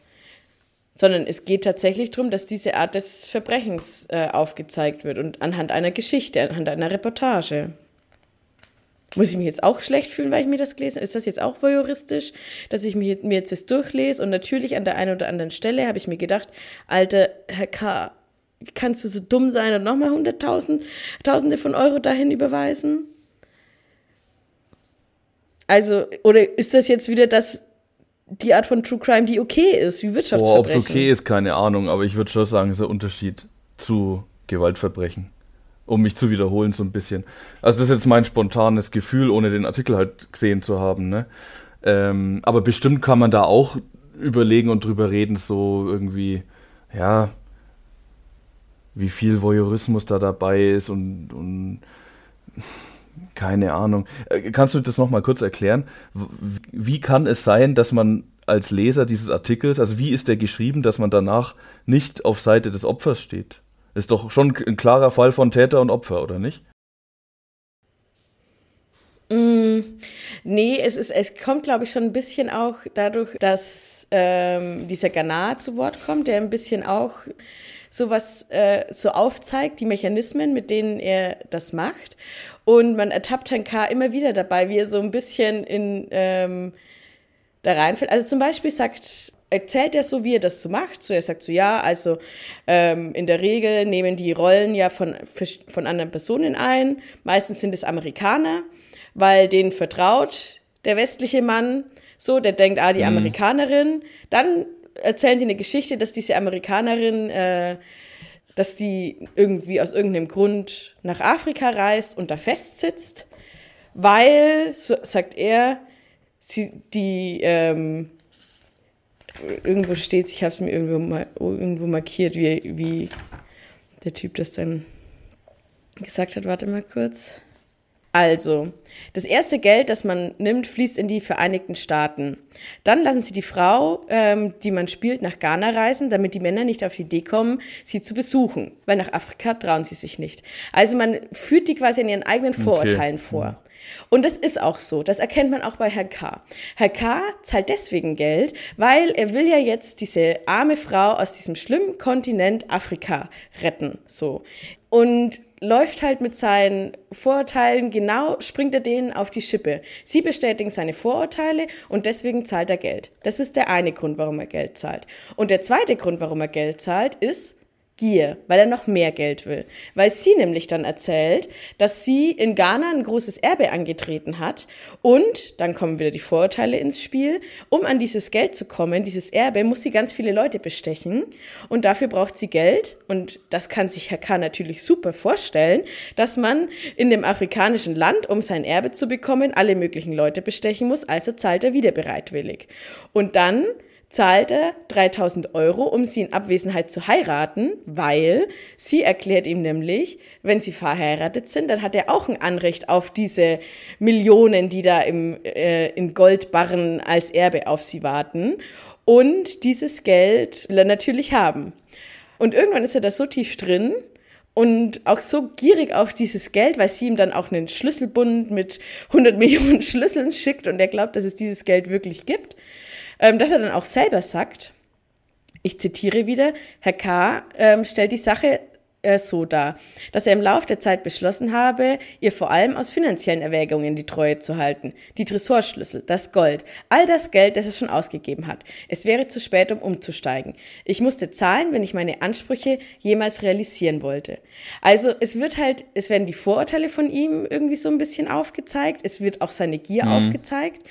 sondern es geht tatsächlich darum, dass diese Art des Verbrechens äh, aufgezeigt wird und anhand einer Geschichte, anhand einer Reportage. Muss ich mich jetzt auch schlecht fühlen, weil ich mir das gelesen habe? Ist das jetzt auch voyeuristisch, dass ich mir, mir jetzt das durchlese? Und natürlich an der einen oder anderen Stelle habe ich mir gedacht, Alter, Herr K., kannst du so dumm sein und nochmal hunderttausend, Tausende von Euro dahin überweisen? Also, oder ist das jetzt wieder das die Art von True Crime, die okay ist, wie Wirtschaftsverbrechen. Ob es okay ist, keine Ahnung, aber ich würde schon sagen, es ist ein Unterschied zu Gewaltverbrechen. Um mich zu wiederholen, so ein bisschen. Also, das ist jetzt mein spontanes Gefühl, ohne den Artikel halt gesehen zu haben, ne? Ähm, aber bestimmt kann man da auch überlegen und drüber reden, so irgendwie, ja, wie viel Voyeurismus da dabei ist und, und keine Ahnung. Äh, kannst du das nochmal kurz erklären? Wie kann es sein, dass man als Leser dieses Artikels, also wie ist der geschrieben, dass man danach nicht auf Seite des Opfers steht? Ist doch schon ein klarer Fall von Täter und Opfer, oder nicht? Mm, nee, es, ist, es kommt, glaube ich, schon ein bisschen auch dadurch, dass ähm, dieser Ghana zu Wort kommt, der ein bisschen auch sowas äh, so aufzeigt, die Mechanismen, mit denen er das macht. Und man ertappt Herrn K. immer wieder dabei, wie er so ein bisschen in ähm, da reinfällt. Also zum Beispiel sagt erzählt er so, wie er das so macht. So, er sagt so, ja, also ähm, in der Regel nehmen die Rollen ja von, von anderen Personen ein. Meistens sind es Amerikaner, weil denen vertraut der westliche Mann so, der denkt, ah, die mhm. Amerikanerin. Dann erzählen sie eine Geschichte, dass diese Amerikanerin, äh, dass die irgendwie aus irgendeinem Grund nach Afrika reist und da festsitzt, weil, so sagt er, sie, die, ähm, irgendwo steht, ich habe es mir irgendwo, mal, irgendwo markiert, wie, wie der Typ das dann gesagt hat. Warte mal kurz. Also, das erste Geld, das man nimmt, fließt in die Vereinigten Staaten. Dann lassen sie die Frau, ähm, die man spielt, nach Ghana reisen, damit die Männer nicht auf die Idee kommen, sie zu besuchen, weil nach Afrika trauen sie sich nicht. Also man führt die quasi in ihren eigenen Vorurteilen okay. vor. Und das ist auch so. Das erkennt man auch bei Herr K. Herr K. zahlt deswegen Geld, weil er will ja jetzt diese arme Frau aus diesem schlimmen Kontinent Afrika retten. So. Und läuft halt mit seinen Vorurteilen genau, springt er denen auf die Schippe. Sie bestätigen seine Vorurteile und deswegen zahlt er Geld. Das ist der eine Grund, warum er Geld zahlt. Und der zweite Grund, warum er Geld zahlt, ist, Gier, weil er noch mehr Geld will. Weil sie nämlich dann erzählt, dass sie in Ghana ein großes Erbe angetreten hat und, dann kommen wieder die Vorurteile ins Spiel, um an dieses Geld zu kommen, dieses Erbe, muss sie ganz viele Leute bestechen und dafür braucht sie Geld und das kann sich Herr K. natürlich super vorstellen, dass man in dem afrikanischen Land, um sein Erbe zu bekommen, alle möglichen Leute bestechen muss, also zahlt er wieder bereitwillig. Und dann zahlt er 3000 Euro, um sie in Abwesenheit zu heiraten, weil sie erklärt ihm nämlich, wenn sie verheiratet sind, dann hat er auch ein Anrecht auf diese Millionen, die da im, äh, in Goldbarren als Erbe auf sie warten. Und dieses Geld will er natürlich haben. Und irgendwann ist er da so tief drin, und auch so gierig auf dieses Geld, weil sie ihm dann auch einen Schlüsselbund mit 100 Millionen Schlüsseln schickt und er glaubt, dass es dieses Geld wirklich gibt ähm, dass er dann auch selber sagt, ich zitiere wieder, Herr K. Ähm, stellt die Sache äh, so dar, dass er im Laufe der Zeit beschlossen habe, ihr vor allem aus finanziellen Erwägungen die Treue zu halten. Die Tresorschlüssel, das Gold, all das Geld, das er schon ausgegeben hat. Es wäre zu spät, um umzusteigen. Ich musste zahlen, wenn ich meine Ansprüche jemals realisieren wollte. Also es wird halt, es werden die Vorurteile von ihm irgendwie so ein bisschen aufgezeigt. Es wird auch seine Gier mhm. aufgezeigt.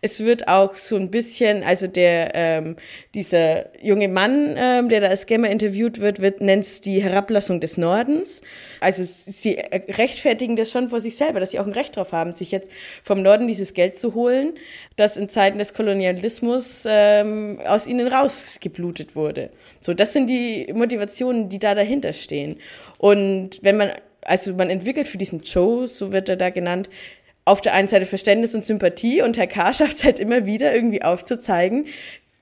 Es wird auch so ein bisschen, also der, ähm, dieser junge Mann, ähm, der da als Scammer interviewt wird, wird nennt es die Herablassung des Nordens. Also sie rechtfertigen das schon vor sich selber, dass sie auch ein Recht darauf haben, sich jetzt vom Norden dieses Geld zu holen, das in Zeiten des Kolonialismus ähm, aus ihnen rausgeblutet wurde. So, das sind die Motivationen, die da dahinter stehen. Und wenn man, also man entwickelt für diesen Joe, so wird er da genannt, auf der einen Seite Verständnis und Sympathie und Herr K. schafft es halt immer wieder irgendwie aufzuzeigen,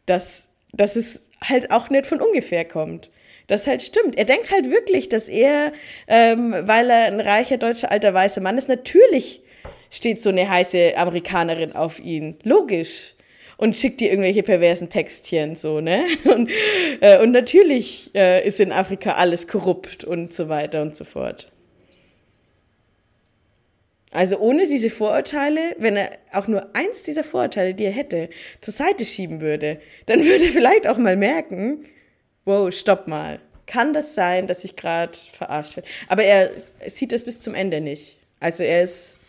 dass, dass es halt auch nicht von ungefähr kommt das halt stimmt. Er denkt halt wirklich, dass er, ähm, weil er ein reicher deutscher alter weißer Mann ist, natürlich steht so eine heiße Amerikanerin auf ihn. Logisch. Und schickt dir irgendwelche perversen Textchen so, ne? Und, äh, und natürlich äh, ist in Afrika alles korrupt und so weiter und so fort. Also ohne diese Vorurteile, wenn er auch nur eins dieser Vorurteile, die er hätte, zur Seite schieben würde, dann würde er vielleicht auch mal merken, wow, stopp mal. Kann das sein, dass ich gerade verarscht werde? Aber er sieht das bis zum Ende nicht. Also er ist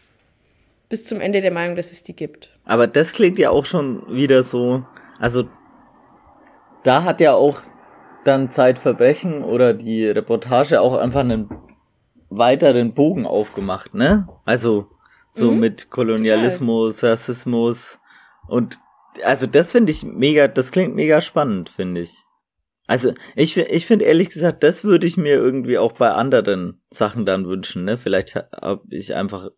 bis zum Ende der Meinung, dass es die gibt. Aber das klingt ja auch schon wieder so. Also da hat ja auch dann Zeitverbrechen oder die Reportage auch einfach einen weiteren Bogen aufgemacht, ne? Also so mhm, mit Kolonialismus, total. Rassismus und also das finde ich mega, das klingt mega spannend, finde ich. Also ich, ich finde ehrlich gesagt, das würde ich mir irgendwie auch bei anderen Sachen dann wünschen. Ne? Vielleicht habe ich einfach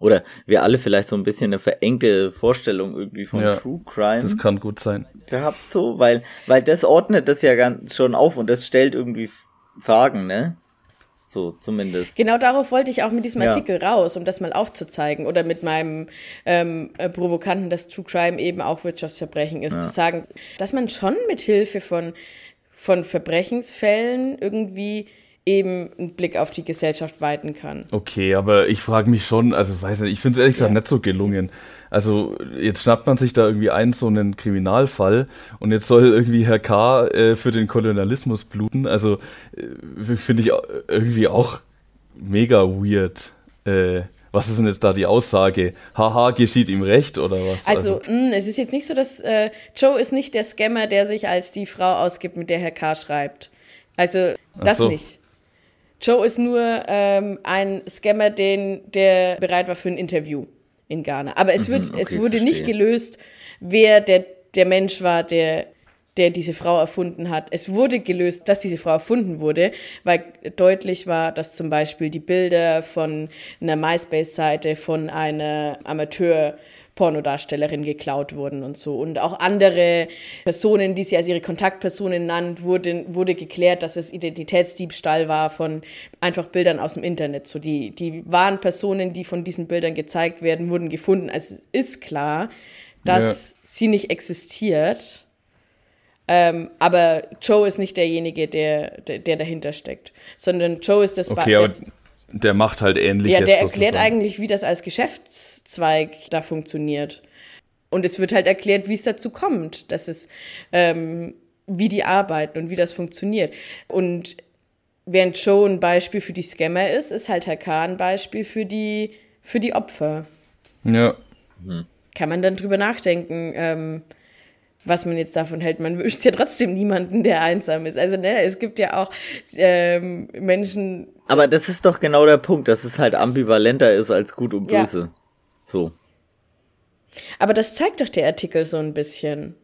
oder wir alle vielleicht so ein bisschen eine verengte Vorstellung irgendwie von ja, True Crime. Das kann gut sein. Gehabt so, weil weil das ordnet das ja ganz schon auf und das stellt irgendwie Fragen, ne? So, zumindest. Genau darauf wollte ich auch mit diesem Artikel ja. raus, um das mal aufzuzeigen. Oder mit meinem ähm, äh, Provokanten, dass True Crime eben auch Wirtschaftsverbrechen ist. Ja. Zu sagen, dass man schon mit Hilfe von, von Verbrechensfällen irgendwie eben einen Blick auf die Gesellschaft weiten kann. Okay, aber ich frage mich schon, also weiß nicht, ich finde es ehrlich gesagt ja. nicht so gelungen. Also jetzt schnappt man sich da irgendwie ein, so einen Kriminalfall und jetzt soll irgendwie Herr K. Äh, für den Kolonialismus bluten. Also äh, finde ich irgendwie auch mega weird. Äh, was ist denn jetzt da die Aussage? Haha, geschieht ihm recht oder was? Also, also mh, es ist jetzt nicht so, dass äh, Joe ist nicht der Scammer, der sich als die Frau ausgibt, mit der Herr K. schreibt. Also das so. nicht. Joe ist nur ähm, ein Scammer, den, der bereit war für ein Interview in Ghana. Aber es, wird, mhm, okay, es wurde verstehe. nicht gelöst, wer der, der Mensch war, der, der diese Frau erfunden hat. Es wurde gelöst, dass diese Frau erfunden wurde, weil deutlich war, dass zum Beispiel die Bilder von einer MySpace-Seite von einer Amateur- Pornodarstellerin geklaut wurden und so. Und auch andere Personen, die sie als ihre Kontaktpersonen nannt, wurde, wurde geklärt, dass es Identitätsdiebstahl war von einfach Bildern aus dem Internet. So die, die wahren Personen, die von diesen Bildern gezeigt werden, wurden gefunden. Also es ist klar, dass ja. sie nicht existiert. Ähm, aber Joe ist nicht derjenige, der, der, der dahinter steckt, sondern Joe ist das okay, ba der macht halt ähnliches. Ja, der erklärt sozusagen. eigentlich, wie das als Geschäftszweig da funktioniert. Und es wird halt erklärt, wie es dazu kommt, dass es, ähm, wie die arbeiten und wie das funktioniert. Und während Joe ein Beispiel für die Scammer ist, ist halt Herr K. ein Beispiel für die, für die Opfer. Ja. Mhm. Kann man dann drüber nachdenken, ähm, was man jetzt davon hält. Man wünscht ja trotzdem niemanden, der einsam ist. Also, ne, es gibt ja auch ähm, Menschen. Aber das ist doch genau der Punkt, dass es halt ambivalenter ist als gut und böse. Ja. So. Aber das zeigt doch der Artikel so ein bisschen.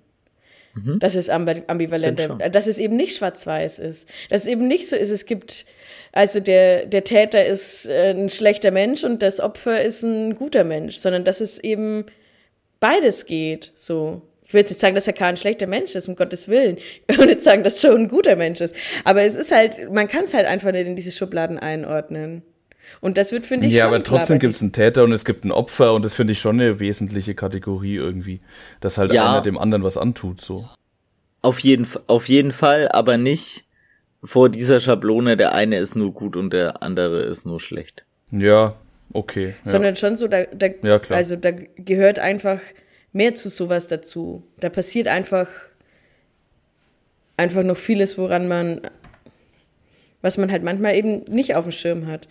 Mhm. Dass es ambivalenter, dass es eben nicht schwarz-weiß ist. Dass es eben nicht so ist, es gibt, also der, der Täter ist äh, ein schlechter Mensch und das Opfer ist ein guter Mensch, sondern dass es eben beides geht, so. Ich will jetzt nicht sagen, dass Herr K. ein schlechter Mensch ist, um Gottes Willen. Ich will nicht sagen, dass Joe ein guter Mensch ist. Aber es ist halt, man kann es halt einfach nicht in diese Schubladen einordnen. Und das wird, finde ich, Ja, aber trotzdem gibt es einen Täter und es gibt ein Opfer und das finde ich schon eine wesentliche Kategorie irgendwie. Dass halt ja. einer dem anderen was antut, so. Auf jeden, auf jeden Fall, aber nicht vor dieser Schablone, der eine ist nur gut und der andere ist nur schlecht. Ja, okay. Sondern ja. schon so, da, da, ja, klar. also da gehört einfach mehr zu sowas dazu. Da passiert einfach, einfach noch vieles, woran man, was man halt manchmal eben nicht auf dem Schirm hat.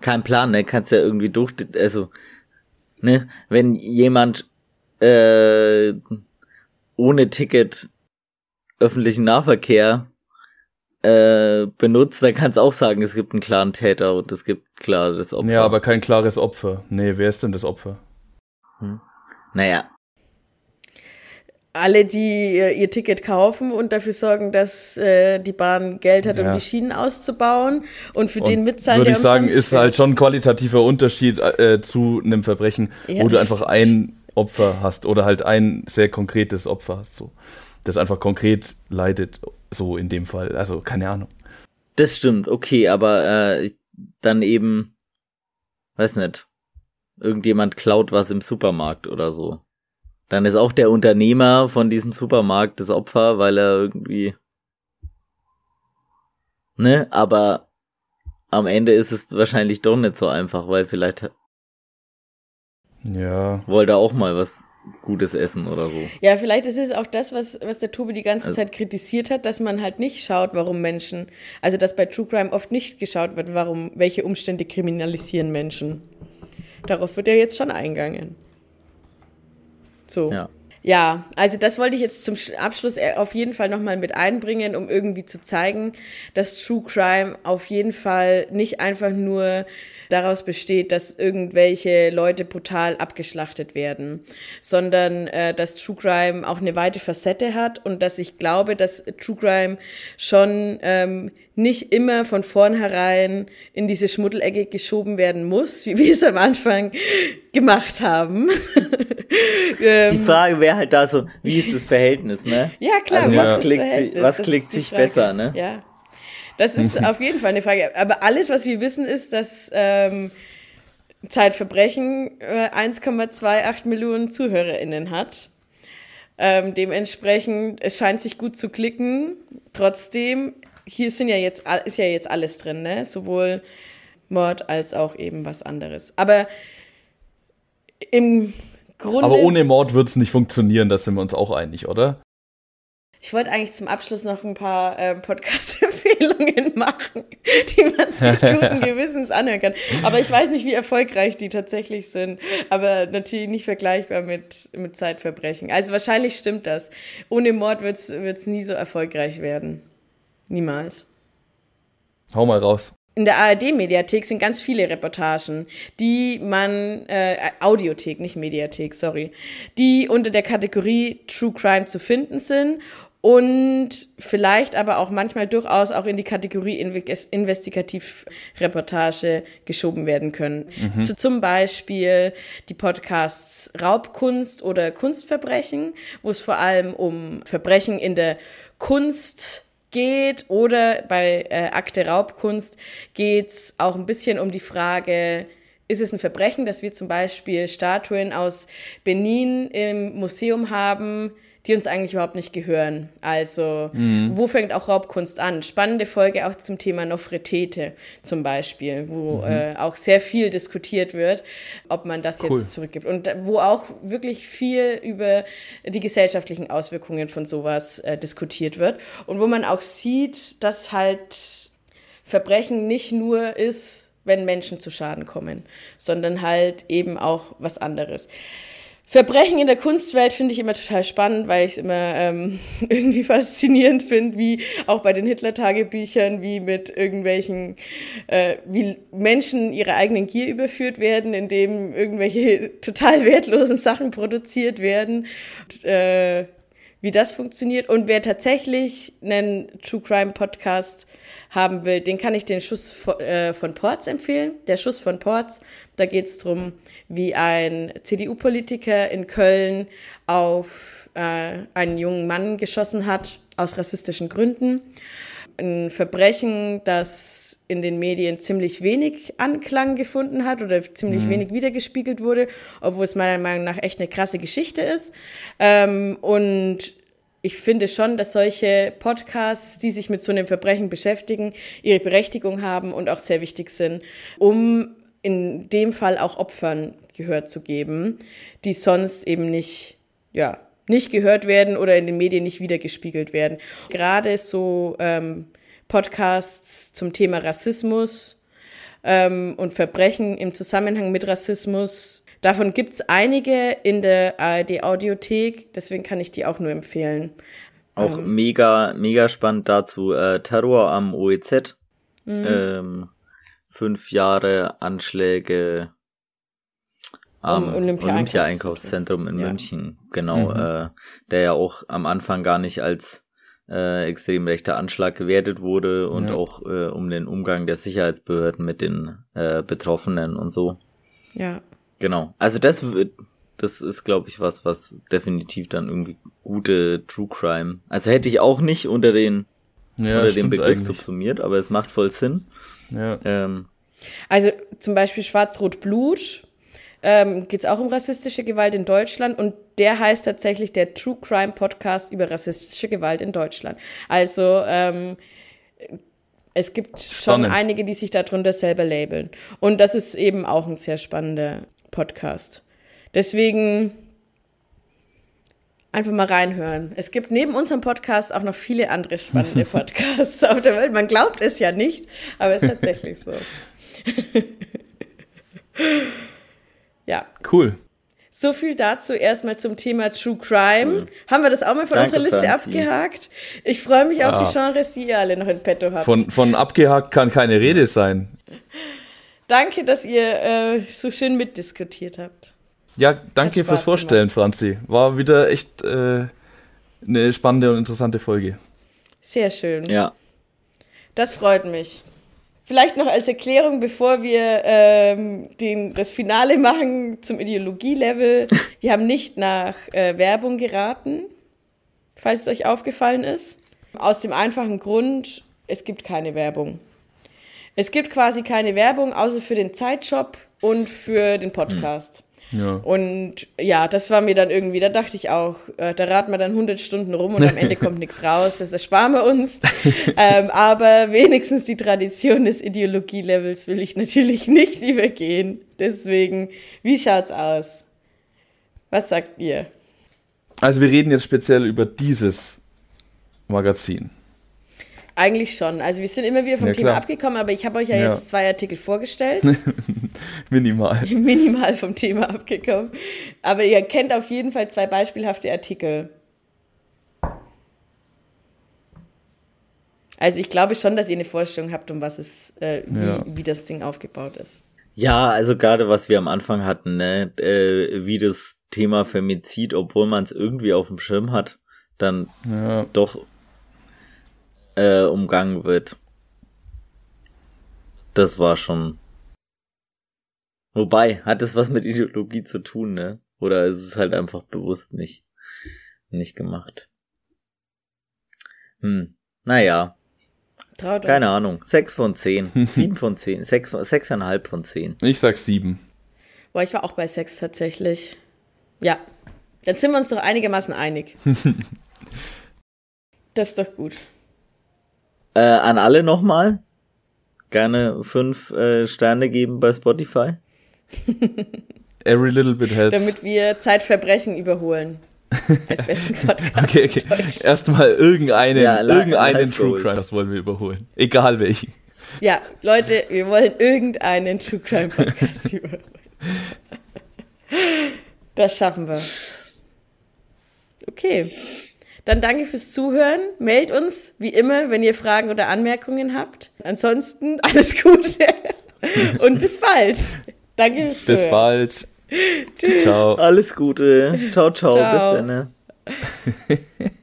Kein Plan, ne? Kannst ja irgendwie durch, also, ne? Wenn jemand äh, ohne Ticket öffentlichen Nahverkehr äh, benutzt, dann kannst du auch sagen, es gibt einen klaren Täter und es gibt klares Opfer. Ja, aber kein klares Opfer. Nee, wer ist denn das Opfer? Hm. Naja. Alle, die ihr Ticket kaufen und dafür sorgen, dass äh, die Bahn Geld hat, ja. um die Schienen auszubauen und für und den mitzahlen, Würde ich sagen, ist halt schon ein qualitativer Unterschied äh, zu einem Verbrechen, ja, wo du einfach stimmt. ein Opfer hast oder halt ein sehr konkretes Opfer hast, so. Das einfach konkret leidet, so in dem Fall. Also, keine Ahnung. Das stimmt, okay, aber äh, dann eben, weiß nicht, irgendjemand klaut was im Supermarkt oder so. Dann ist auch der Unternehmer von diesem Supermarkt das Opfer, weil er irgendwie. Ne, aber am Ende ist es wahrscheinlich doch nicht so einfach, weil vielleicht ja. wollte er auch mal was Gutes essen oder so. Ja, vielleicht ist es auch das, was, was der Tobi die ganze also, Zeit kritisiert hat, dass man halt nicht schaut, warum Menschen, also dass bei True Crime oft nicht geschaut wird, warum, welche Umstände kriminalisieren Menschen. Darauf wird ja jetzt schon eingegangen. So. Ja. Ja, also das wollte ich jetzt zum Abschluss äh, auf jeden Fall nochmal mit einbringen, um irgendwie zu zeigen, dass True Crime auf jeden Fall nicht einfach nur daraus besteht, dass irgendwelche Leute brutal abgeschlachtet werden, sondern äh, dass True Crime auch eine weite Facette hat und dass ich glaube, dass True Crime schon ähm, nicht immer von vornherein in diese Schmuddelecke geschoben werden muss, wie wir es am Anfang gemacht haben. Die Frage wäre halt da so, wie ist das Verhältnis, ne? Ja, klar. Also was, klickt, was klickt sich besser, ne? Ja. Das ist auf jeden Fall eine Frage. Aber alles, was wir wissen, ist, dass ähm, Zeitverbrechen äh, 1,28 Millionen ZuhörerInnen hat. Ähm, dementsprechend, es scheint sich gut zu klicken. Trotzdem, hier sind ja jetzt, ist ja jetzt alles drin, ne? Sowohl Mord als auch eben was anderes. Aber im Grunde. Aber ohne Mord wird es nicht funktionieren, da sind wir uns auch einig, oder? Ich wollte eigentlich zum Abschluss noch ein paar äh, Podcast-Empfehlungen machen, die man sich guten Gewissens anhören kann. Aber ich weiß nicht, wie erfolgreich die tatsächlich sind. Aber natürlich nicht vergleichbar mit, mit Zeitverbrechen. Also wahrscheinlich stimmt das. Ohne Mord wird es nie so erfolgreich werden. Niemals. Hau mal raus. In der ARD-Mediathek sind ganz viele Reportagen, die man, äh, Audiothek, nicht Mediathek, sorry, die unter der Kategorie True Crime zu finden sind und vielleicht aber auch manchmal durchaus auch in die Kategorie Investigativreportage geschoben werden können. Mhm. So zum Beispiel die Podcasts Raubkunst oder Kunstverbrechen, wo es vor allem um Verbrechen in der Kunst geht oder bei äh, Akte Raubkunst geht es auch ein bisschen um die Frage, ist es ein Verbrechen, dass wir zum Beispiel Statuen aus Benin im Museum haben, die uns eigentlich überhaupt nicht gehören. Also, mhm. wo fängt auch Raubkunst an? Spannende Folge auch zum Thema Nofretete zum Beispiel, wo mhm. äh, auch sehr viel diskutiert wird, ob man das cool. jetzt zurückgibt. Und wo auch wirklich viel über die gesellschaftlichen Auswirkungen von sowas äh, diskutiert wird. Und wo man auch sieht, dass halt Verbrechen nicht nur ist, wenn Menschen zu Schaden kommen, sondern halt eben auch was anderes. Verbrechen in der Kunstwelt finde ich immer total spannend, weil ich es immer ähm, irgendwie faszinierend finde, wie auch bei den Hitler-Tagebüchern, wie mit irgendwelchen, äh, wie Menschen ihrer eigenen Gier überführt werden, indem irgendwelche total wertlosen Sachen produziert werden. Und, äh, wie das funktioniert. Und wer tatsächlich einen True Crime Podcast haben will, den kann ich den Schuss von, äh, von Ports empfehlen. Der Schuss von Ports, da geht es darum, wie ein CDU-Politiker in Köln auf äh, einen jungen Mann geschossen hat, aus rassistischen Gründen. Ein Verbrechen, das in den Medien ziemlich wenig Anklang gefunden hat oder ziemlich mhm. wenig wiedergespiegelt wurde, obwohl es meiner Meinung nach echt eine krasse Geschichte ist. Ähm, und ich finde schon, dass solche Podcasts, die sich mit so einem Verbrechen beschäftigen, ihre Berechtigung haben und auch sehr wichtig sind, um in dem Fall auch Opfern Gehör zu geben, die sonst eben nicht, ja, nicht gehört werden oder in den Medien nicht wiedergespiegelt werden. Gerade so ähm, Podcasts zum Thema Rassismus ähm, und Verbrechen im Zusammenhang mit Rassismus Davon gibt es einige in der ARD-Audiothek, deswegen kann ich die auch nur empfehlen. Auch ähm, mega, mega spannend dazu. Äh, Terror am OEZ. Mhm. Ähm, fünf Jahre Anschläge am Olympia-Einkaufszentrum Olympia in ja. München. Genau, mhm. äh, der ja auch am Anfang gar nicht als äh, extrem rechter Anschlag gewertet wurde und ja. auch äh, um den Umgang der Sicherheitsbehörden mit den äh, Betroffenen und so. Ja. Genau. Also das wird, das ist, glaube ich, was, was definitiv dann irgendwie gute True Crime. Also hätte ich auch nicht unter den ja, unter dem Begriff eigentlich. subsumiert, aber es macht voll Sinn. Ja. Ähm, also zum Beispiel Schwarz-Rot Blut ähm, geht es auch um rassistische Gewalt in Deutschland und der heißt tatsächlich der True Crime Podcast über rassistische Gewalt in Deutschland. Also ähm, es gibt Spannend. schon einige, die sich darunter selber labeln. Und das ist eben auch ein sehr spannender Podcast. Deswegen einfach mal reinhören. Es gibt neben unserem Podcast auch noch viele andere spannende Podcasts auf der Welt. Man glaubt es ja nicht, aber es ist tatsächlich so. ja. Cool. So viel dazu erstmal zum Thema True Crime. Mhm. Haben wir das auch mal von Danke, unserer Liste Franzi. abgehakt? Ich freue mich ja. auf die Genres, die ihr alle noch in petto habt. Von, von abgehakt kann keine Rede sein. Danke, dass ihr äh, so schön mitdiskutiert habt. Ja, danke fürs Vorstellen, gemacht. Franzi. War wieder echt äh, eine spannende und interessante Folge. Sehr schön. Ja. Das freut mich. Vielleicht noch als Erklärung, bevor wir ähm, den, das Finale machen zum Ideologielevel. Wir haben nicht nach äh, Werbung geraten, falls es euch aufgefallen ist. Aus dem einfachen Grund, es gibt keine Werbung. Es gibt quasi keine Werbung, außer für den Zeitshop und für den Podcast. Hm. Ja. Und ja, das war mir dann irgendwie, da dachte ich auch, äh, da raten wir dann 100 Stunden rum und am Ende kommt nichts raus, das ersparen wir uns. ähm, aber wenigstens die Tradition des Ideologielevels will ich natürlich nicht übergehen. Deswegen, wie schaut's aus? Was sagt ihr? Also wir reden jetzt speziell über dieses Magazin. Eigentlich schon. Also wir sind immer wieder vom ja, Thema abgekommen, aber ich habe euch ja, ja, jetzt zwei Artikel vorgestellt. Minimal. Minimal vom Thema abgekommen. Aber ihr kennt auf jeden Fall zwei beispielhafte Artikel. Also ich glaube schon, dass ihr eine Vorstellung habt, um was es, äh, wie, ja. wie das Ding aufgebaut ist. Ja, also gerade was wir am Anfang hatten, ne, äh, wie das Thema Femizid, obwohl man es irgendwie auf dem Schirm hat, dann ja. doch äh, umgangen wird. Das war schon. Wobei, hat es was mit Ideologie zu tun, ne? Oder ist es halt einfach bewusst nicht, nicht gemacht? Hm, naja. Traut Keine euch. Ahnung. Sechs von zehn. Sieben von zehn. Sechs, sechseinhalb von zehn. Ich sag sieben. Boah, ich war auch bei sechs tatsächlich. Ja. Dann sind wir uns doch einigermaßen einig. das ist doch gut. Äh, an alle nochmal. Gerne fünf äh, Sterne geben bei Spotify. Every little bit helps. Damit wir Zeitverbrechen überholen. Als besten Podcast. okay, okay. Erstmal irgendeinen, ja, irgendeinen True Crime, das wollen wir überholen. Egal welchen. Ja, Leute, wir wollen irgendeinen True Crime Podcast überholen. Das schaffen wir. Okay. Dann danke fürs Zuhören. Meldet uns, wie immer, wenn ihr Fragen oder Anmerkungen habt. Ansonsten alles Gute und bis bald. Danke fürs Bis bald. Tschüss. Ciao. Alles Gute. Ciao, ciao. ciao. Bis dann.